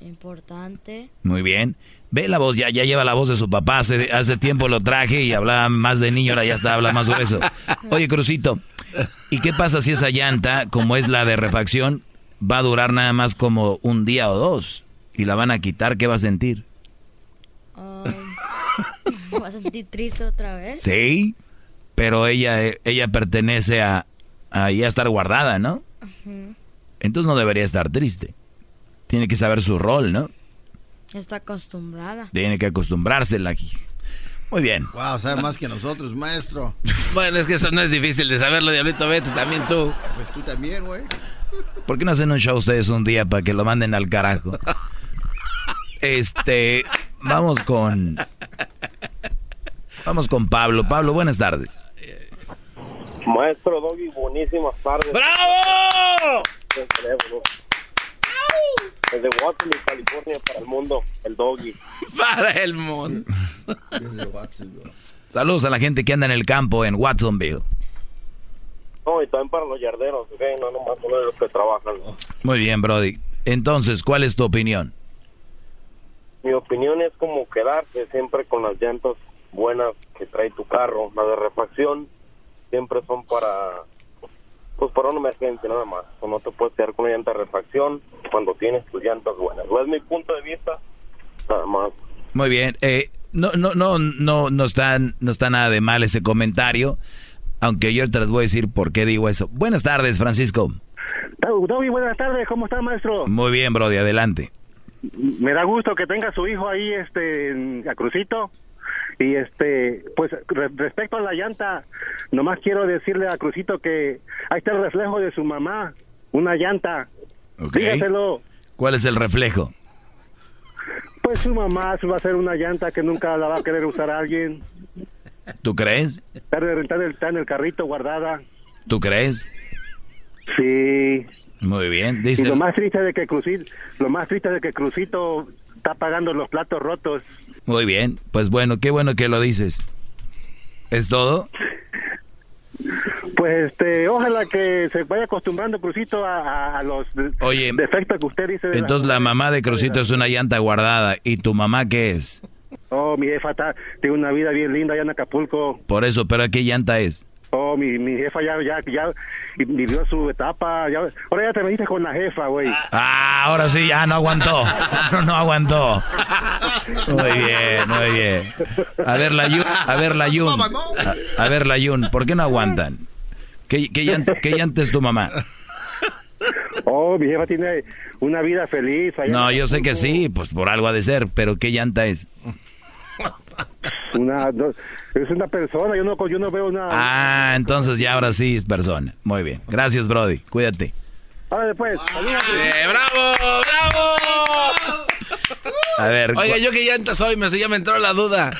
importante. muy bien. Ve la voz, ya, ya lleva la voz de su papá. Hace, hace tiempo lo traje y hablaba más de niño, ahora ya está, habla más grueso. Oye, Crucito, ¿y qué pasa si esa llanta, como es la de refacción, va a durar nada más como un día o dos? Y la van a quitar, ¿qué va a sentir? Um, va a sentir triste otra vez. Sí, pero ella, ella pertenece a, a ya estar guardada, ¿no? Entonces no debería estar triste. Tiene que saber su rol, ¿no? Está acostumbrada. Tiene que acostumbrársela aquí. Muy bien. Wow, sabe más que nosotros, maestro. Bueno, es que eso no es difícil de saberlo, Diablito. Vete también tú. Pues tú también, güey. ¿Por qué no hacen un show ustedes un día para que lo manden al carajo? Este, vamos con. Vamos con Pablo. Pablo, buenas tardes. Maestro Doggy, buenísimas tardes. ¡Bravo! Desde Watsonville, California, para el mundo, el Doggy. Para el mundo. Saludos a la gente que anda en el campo en Watsonville. No, y también para los yarderos, ¿ok? No nomás solo de los que trabajan. Muy bien, Brody. Entonces, ¿cuál es tu opinión? Mi opinión es como quedarse siempre con las llantas buenas que trae tu carro. Las de refacción siempre son para pues para una emergencia nada más. O no te puedes quedar con una llanta de refacción cuando tienes tus llantas buenas. No es mi punto de vista, nada más. Muy bien. Eh, no, no, no, no, no está, no está nada de mal ese comentario. Aunque yo te les voy a decir por qué digo eso. Buenas tardes, Francisco. Doggy, buenas tardes, ¿cómo está, maestro? Muy bien, Brody, adelante. Me da gusto que tenga su hijo ahí, este, a Crucito. Y este, pues re- respecto a la llanta, nomás quiero decirle a Crucito que ahí está el reflejo de su mamá, una llanta. Ok. Dígaselo. ¿Cuál es el reflejo? Pues su mamá va a ser una llanta que nunca la va a querer usar alguien. ¿Tú crees? Está, está en el- está en el carrito guardada. ¿Tú crees? Sí. Muy bien. Y Dice, lo más triste de que Crucito, lo más triste de que Crucito está pagando los platos rotos. muy bien. Pues bueno, qué bueno que lo dices. ¿Es todo? Pues este, ojalá que se vaya acostumbrando Crucito a, a- a los Oye, defectos que usted dice. de Entonces la mamá de Crucito es una llanta guardada. ¿Y tu mamá qué es? Oh, mi jefa está, tiene una vida bien linda allá en Acapulco. Por eso, ¿pero qué llanta es? Oh, mi, mi jefa ya, ya, ya vivió su etapa. Ya, ahora ya te veniste con la jefa, güey. Ah, ahora sí, ya no aguantó. No, no aguantó. Muy bien, muy bien. A ver, la Yun, a ver, la Yun. A, a ver, la Yun, ¿por qué no aguantan? ¿Qué, qué, llanta, qué llanta es tu mamá? Oh, mi jefa tiene una vida feliz. No, yo sé que sí, pues por algo ha de ser, pero ¿qué llanta es? Una, no, es una persona, yo no, yo no veo una... Ah, entonces ya ahora sí es persona. Muy bien. Gracias, Brody. Cuídate. Ahora después, Eh, ¡Bravo! ¡Bravo! A ver. Oiga, yo qué llanta soy, me, ya me entró la duda.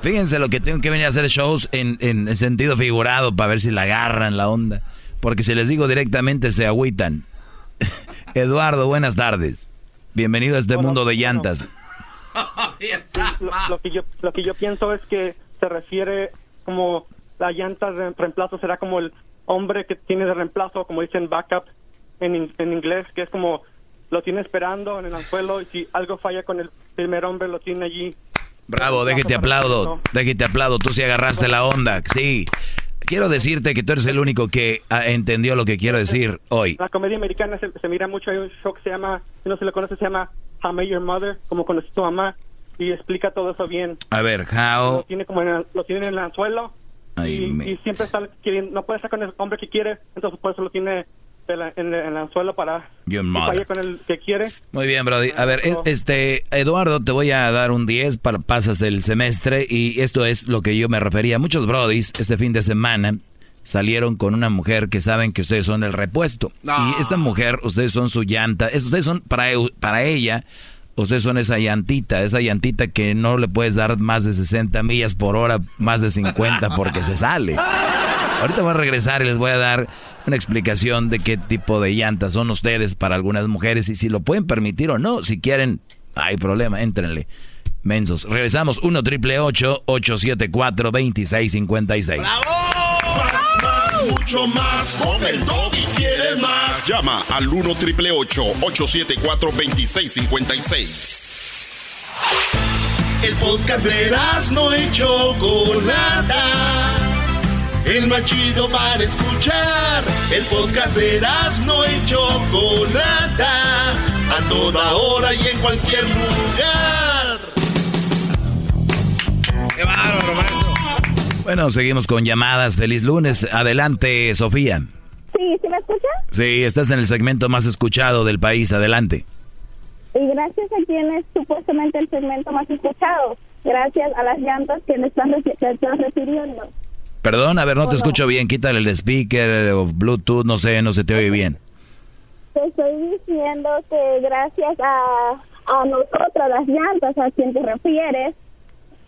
Fíjense lo que tengo que venir a hacer shows en, en sentido figurado para ver si la agarran la onda. Porque si les digo directamente se agüitan. Eduardo, buenas tardes. Bienvenido a este mundo de llantas. lo, lo que yo lo que yo pienso es que se refiere como la llanta de reemplazo será como el hombre que tiene de reemplazo como dicen backup en, in- en inglés que es como lo tiene esperando en el anzuelo y si algo falla con el primer hombre lo tiene allí Bravo, déjate aplaudo. Déjate aplaudo. Tú sí agarraste la onda. Sí. Quiero decirte que tú eres el único que ah, entendió lo que quiero decir hoy. la comedia americana se, se mira mucho hay un show que se llama si no se lo conoce se llama How Met Your Mother como conocí tu mamá y explica todo eso bien A ver, how... lo tiene como en el, lo tiene en el anzuelo Ay, y, y siempre está queriendo, no puede estar con el hombre que quiere, entonces por eso lo tiene en, la- en el- en el anzuelo para que vaya con el que quiere. Muy bien, Brody. A ver, e- este, Eduardo, te voy a dar un 10 para pasas el semestre y esto es lo que yo me refería. Muchos Brodis este fin de semana salieron con una mujer que saben que ustedes son el repuesto. Y esta mujer, ustedes son su llanta, es- ustedes son para, para ella, ustedes son esa llantita, esa llantita que no le puedes dar más de 60 millas por hora, más de 50 porque se sale. Ahorita voy a regresar y les voy a dar una explicación de qué tipo de llantas son ustedes para algunas mujeres y si lo pueden permitir o no. Si quieren, hay problema, éntrenle. Mensos. Regresamos 1 triple 874 2656. Más, más, mucho más. Con el doggy quieres más. Llama al 1 triple 874 2656. El podcast de no y Chocolata. El más chido para escuchar. El podcast de no y Chocolata. A toda hora y en cualquier lugar. ¡Qué bárbaro, maestro! Bueno, seguimos con llamadas. Feliz lunes. Adelante, Sofía. Sí, ¿sí me escucha? Sí, estás en el segmento más escuchado del país. Adelante. Y gracias a quien es supuestamente el segmento más escuchado. Gracias a las llantas que le están, reci- te están refiriendo. Perdón, a ver, no te escucho bien. Quítale el speaker o Bluetooth, no sé, no se te oye bien. te estoy diciendo que gracias a, a nosotras, las llantas, a quien te refieres,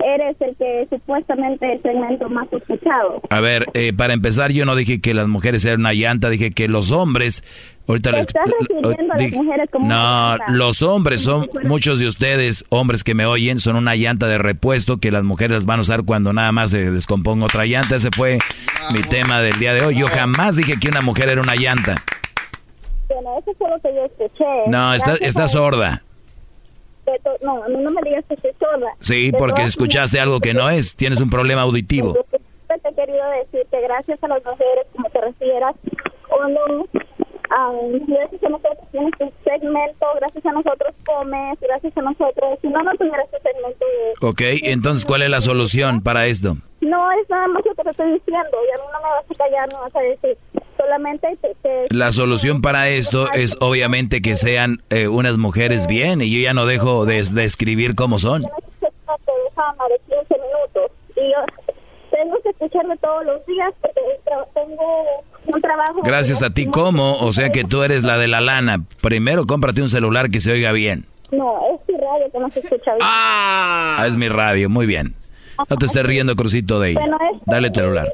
eres el que supuestamente el segmento más escuchado. A ver, eh, para empezar, yo no dije que las mujeres eran una llanta, dije que los hombres. Ahorita Te les. estás refiriendo a las mujeres como no, una llanta. los hombres son, muchos de ustedes, hombres que me oyen, son una llanta de repuesto que las mujeres las van a usar cuando nada más se descomponga otra llanta. Ese fue mi tema del día de hoy. Yo jamás dije que una mujer era una llanta. Bueno, eso fue lo que yo escuché. No, está, está sorda. No, no me digas que estoy sorda. Sí, porque escuchaste algo que no es. Tienes un problema auditivo. Te he querido decir que gracias a las mujeres, como te refieras, o no, ah, gracias a nosotros tienes tu segmento, gracias a nosotros comes, gracias a nosotros, si no, no tuvieras tu segmento de... Ok, entonces, ¿cuál es la solución para esto? No, es nada más lo que te estoy diciendo, y a mí no me vas a callar, no vas a decir, solamente te... te- La solución para esto es obviamente que sean eh, unas mujeres bien y yo ya no dejo de, de escribir cómo son. te dejaba de 15 minutos, y yo tengo que escucharme todos los días porque tra- tengo un trabajo... Gracias a ti, ¿cómo? O sea que tú eres la de la lana. Primero cómprate un celular que se oiga bien. No, es tu radio que no se escucha bien. Ah, es mi radio, muy bien. No te estés riendo, Crucito de es- Dale el celular.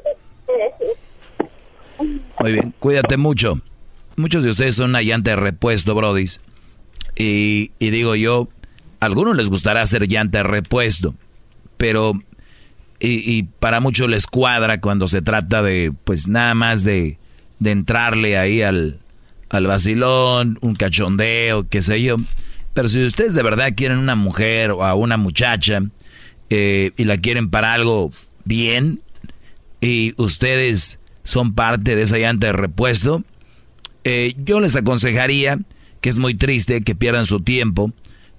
Muy bien, cuídate mucho. Muchos de ustedes son una llanta de repuesto, brodis. Y, y digo yo, a algunos les gustará hacer llanta de repuesto, pero y, y para muchos les cuadra cuando se trata de, pues nada más de, de entrarle ahí al, al vacilón, un cachondeo, qué sé yo. Pero si ustedes de verdad quieren una mujer o a una muchacha eh, y la quieren para algo bien y ustedes son parte de esa llanta de repuesto, eh, yo les aconsejaría que es muy triste que pierdan su tiempo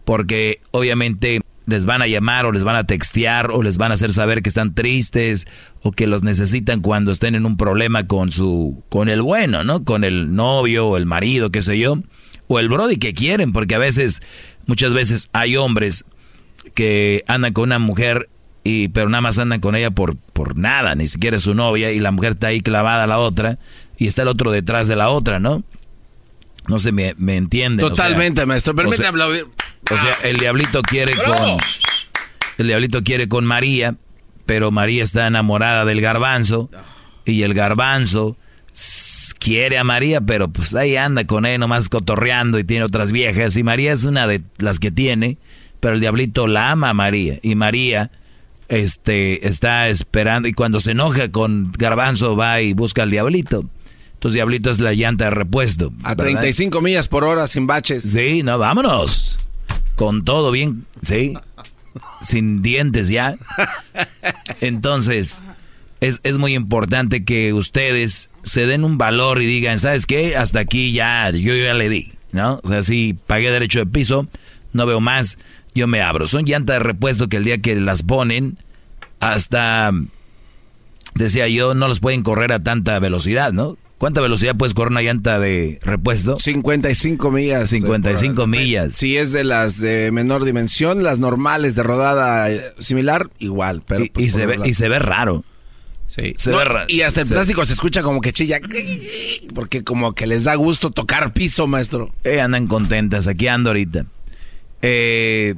porque obviamente les van a llamar o les van a textear o les van a hacer saber que están tristes o que los necesitan cuando estén en un problema con su con el bueno, ¿no? Con el novio o el marido, qué sé yo, o el brody que quieren, porque a veces muchas veces hay hombres que andan con una mujer y pero nada más andan con ella por por nada, ni siquiera es su novia y la mujer está ahí clavada a la otra y está el otro detrás de la otra, ¿no? No se me, me entiende. Totalmente, maestro. Permítame aplaudir. O sea, el diablito quiere ¡Bravo! con. El diablito quiere con María, pero María está enamorada del garbanzo. Y el garbanzo quiere a María, pero pues ahí anda con él nomás cotorreando y tiene otras viejas. Y María es una de las que tiene, pero el diablito la ama a María. Y María este, está esperando. Y cuando se enoja con garbanzo, va y busca al diablito. Entonces, diablito es la llanta de repuesto. A ¿verdad? 35 millas por hora sin baches. Sí, no, vámonos. Con todo bien, sí. Sin dientes ya. Entonces, es, es muy importante que ustedes se den un valor y digan, ¿sabes qué? Hasta aquí ya, yo ya le di, ¿no? O sea, si pagué derecho de piso, no veo más, yo me abro. Son llantas de repuesto que el día que las ponen, hasta, decía yo, no los pueden correr a tanta velocidad, ¿no? ¿Cuánta velocidad puedes correr una llanta de repuesto? 55 millas. 55 millas. Si es de las de menor dimensión, las normales de rodada eh, similar, igual. Pero Y, pues, y se ve, y se ve raro. Sí. Se No, ve ra- y hasta el se- plástico se escucha como que chilla. Porque como que les da gusto tocar piso, maestro. Eh, andan contentas, aquí ando ahorita. Eh,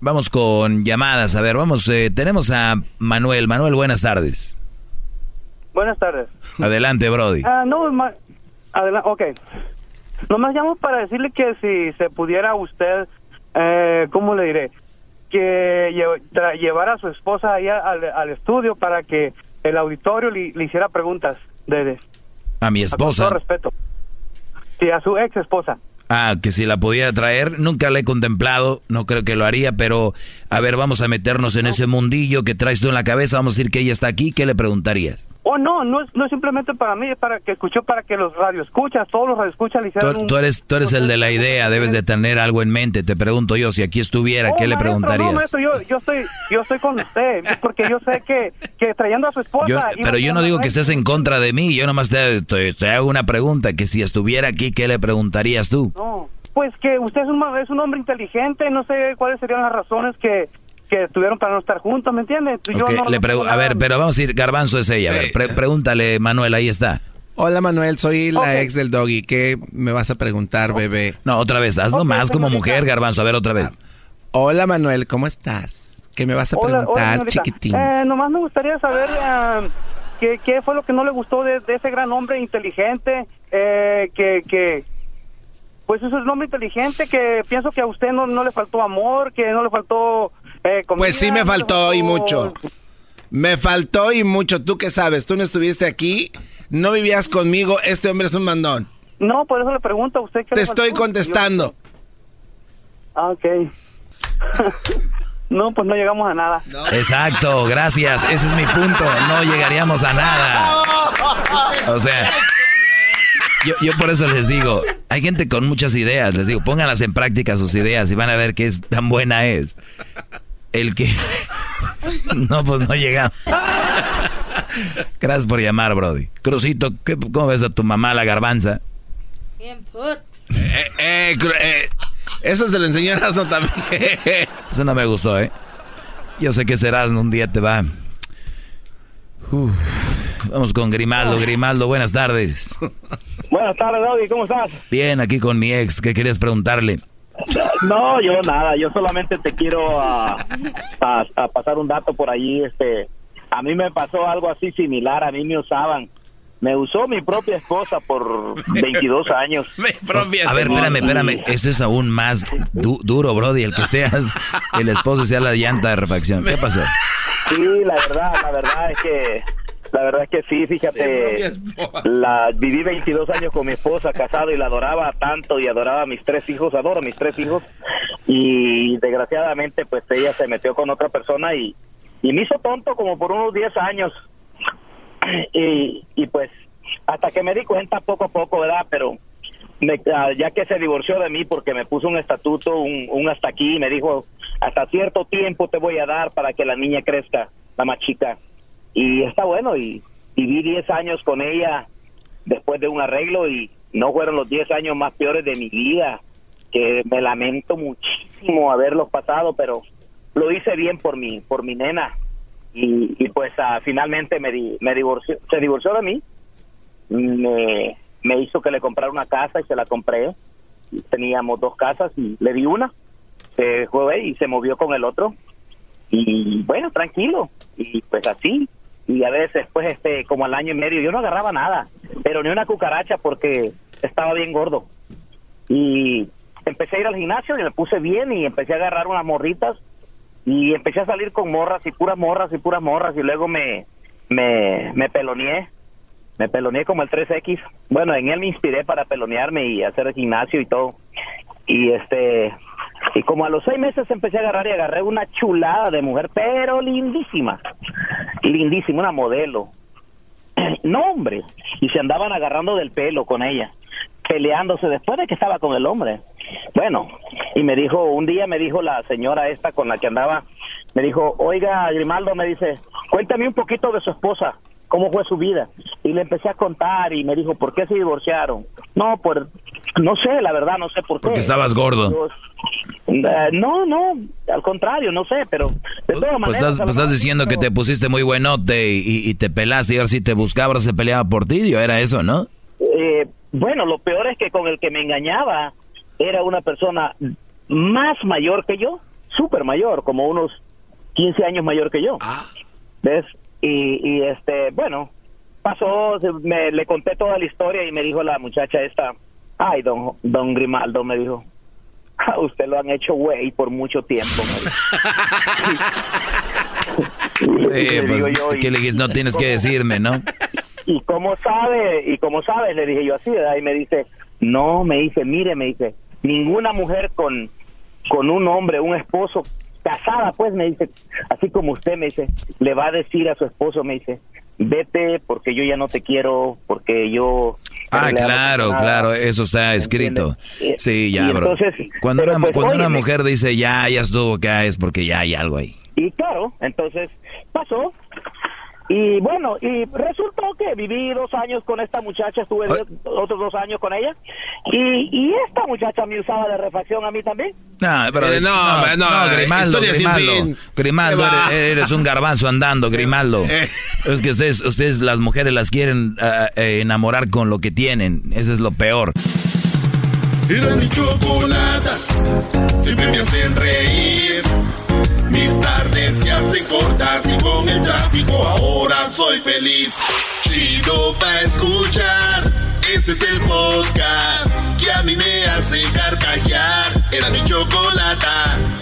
vamos con llamadas, a ver, vamos, eh, tenemos a Manuel. Manuel, buenas tardes. Buenas tardes. Adelante, Brody. Ah, no, ma- adela- ok. Nomás llamo para decirle que si se pudiera usted, eh, ¿cómo le diré? Que lle- a su esposa ahí a- al, al estudio para que el auditorio le, le hiciera preguntas de, de- A mi con todo esposa. respeto. Sí, a su ex esposa. Ah, que si la pudiera traer, nunca la he contemplado, no creo que lo haría, pero a ver, vamos a meternos en ese mundillo que traes tú en la cabeza, vamos a decir que ella está aquí, ¿qué le preguntarías? Oh, no, no es, no es simplemente para mí, es para que escuchó, para que los radioescuchas, todos los radioescuchas le hicieran Tú, un... tú eres, tú eres el de la idea, debes de tener algo en mente, te pregunto yo, si aquí estuviera, Oh, ¿qué le maestro, preguntarías? No, maestro, yo, yo estoy, yo estoy con usted, porque yo sé que, que trayendo a su esposa... Yo, pero yo no digo que estés en contra de mí, yo nomás te, te- te hago una pregunta, que si estuviera aquí, ¿qué le preguntarías tú? No, pues que usted es un, es un hombre inteligente, no sé cuáles serían las razones que, que tuvieron para no estar juntos, ¿me entiende? Yo Ok, no- le no pregu- tengo a ver, pero vamos a ir, Garbanzo es ella, a ver, pre- pregúntale, Manuel, ahí está. Hola Manuel, soy la ex del doggy. ¿Qué me vas a preguntar, bebé? No, otra vez, hazlo más como mujer, garbanzo. A ver, otra vez. Hola Manuel, ¿cómo estás? ¿Qué me vas a Hola, hola, preguntar, señorita. chiquitín? Eh, nomás me gustaría saber eh, qué, qué fue lo que no le gustó de, de ese gran hombre inteligente, eh, que, que, pues es un hombre inteligente que pienso que a usted no, no le faltó amor, que no le faltó comida, Pues sí me faltó y mucho. Me faltó y mucho. ¿Tú qué sabes? Tú no estuviste aquí, no vivías conmigo. Este hombre es un mandón. No, por eso le pregunto a usted qué Te le estoy contestando. Ah, ok. no, pues no llegamos a nada. Exacto, gracias. Ese es mi punto. No llegaríamos a nada. O sea, yo, yo por eso les digo, hay gente con muchas ideas. Les digo, pónganlas en práctica sus ideas y van a ver qué es tan buena es. El que... No, pues no llegamos. Gracias por llamar, Brody. Crucito, ¿qué- ¿cómo ves a tu mamá, la garbanza? Eh, eh, cru- eh, eso se lo enseñarás no también. Eso no me gustó, ¿eh? Yo sé que serás un día te va. Uf. Vamos con Grimaldo. Grimaldo, buenas tardes. Buenas tardes, Doggy, ¿cómo estás? Bien, aquí con mi ex. ¿Qué querías preguntarle? No, yo nada, yo solamente te quiero ah, a, a pasar un dato por allí. Este, a mí me pasó algo así similar, a mí me usaban. Me usó mi propia esposa por 22 años. A ver, espérame, espérame. Ese es aún más du- duro, Brody. El que seas el esposo sea la llanta de refacción. ¿Qué pasó? Sí, la verdad, la verdad es que la verdad es que sí, fíjate, la viví 22 años con mi esposa, casado y la adoraba tanto y adoraba a mis tres hijos, adoro a mis tres hijos y desgraciadamente pues ella se metió con otra persona y, y me hizo tonto como por unos 10 años y, y pues hasta que me di cuenta poco a poco, ¿verdad? Pero me- ah, ya que se divorció de mí porque me puso un estatuto, un, un hasta aquí, y me dijo, hasta cierto tiempo te voy a dar para que la niña crezca, la más chica. Y está bueno, y viví 10 años con ella después de un arreglo y no fueron los 10 años más peores de mi vida, que me lamento muchísimo haberlos pasado, pero lo hice bien por mi, por mi nena. Y, y pues ah, finalmente me, di- me divorció, se divorció de mí, me, me hizo que le comprara una casa y se la compré. Teníamos dos casas y le di una. Se fue y se movió con el otro. Y bueno, tranquilo. Y pues así. Y a veces, pues, este, como al año y medio, yo no agarraba nada, pero ni una cucaracha porque estaba bien gordo. Y empecé a ir al gimnasio y me puse bien y empecé a agarrar unas morritas y empecé a salir con morras y puras morras y puras morras y luego me, me, me peloneé me peloneé como el 3X. Bueno, en él me inspiré para pelonearme y hacer el gimnasio y todo. Y este, y como a los seis meses empecé a agarrar y agarré una chulada de mujer, pero lindísima, lindísima, una modelo. No, hombre, y se andaban agarrando del pelo con ella, peleándose después de que estaba con el hombre. Bueno, y me dijo, un día me dijo la señora esta con la que andaba, me dijo, oiga, Grimaldo, me dice, cuéntame un poquito de su esposa, cómo fue su vida. Y le empecé a contar y me dijo, ¿por qué se divorciaron? No, por, no sé, la verdad, no sé por qué. Porque estabas gordo. Yo- Eh, no, no, al contrario, no sé, pero de todas Pues maneras... estás, pues estás diciendo que te pusiste muy buenote y, y te pelaste y ahora si te buscaba, se peleaba por ti. Yo era eso, ¿no? Eh, bueno, lo peor es que con el que me engañaba era una persona más mayor que yo, súper mayor, como unos 15 años mayor que yo. ¿Ves? Y, y este, bueno, pasó, me, le conté toda la historia y me dijo la muchacha esta, ay, don, don Grimaldo, me dijo, "a usted lo han hecho güey por mucho tiempo. Eh, pues, yo, ¿qué le? No tienes que decirme, ¿no? ¿Y cómo sabe? ¿Y cómo sabes? Le dije yo así, ¿verdad? Y me dice, no, me dice, mire, me dice, ninguna mujer con, con un hombre, un esposo, casada, pues, me dice, así como usted, me dice, le va a decir a su esposo, me dice, vete porque yo ya no te quiero, porque yo... Ah, claro, nada". claro, eso está escrito. entiendes? Sí, ya, bro. entonces, Cuando, una, pues, cuando una mujer dice ya, ya estuvo acá, es porque ya hay algo ahí. Y claro, entonces pasó. Y bueno, y resultó que viví dos años con esta muchacha, estuve otros dos años con ella, y, y esta muchacha me usaba de refacción a mí también. No, pero, Eh, no, no, Grimaldo, historia sin Grimaldo. Grimaldo, ¿Qué va? eres, eres un garbanzo andando, Grimaldo. Eh. Es que ustedes, ustedes las mujeres las quieren ah, eh, enamorar con lo que tienen, eso es lo peor. Era mi chocolata, siempre me hacen reír. Mis tardes se hacen cortas y con el tráfico ahora soy feliz. Chido pa' escuchar. Este es el podcast que a mí me hace carcajear. Era mi chocolate.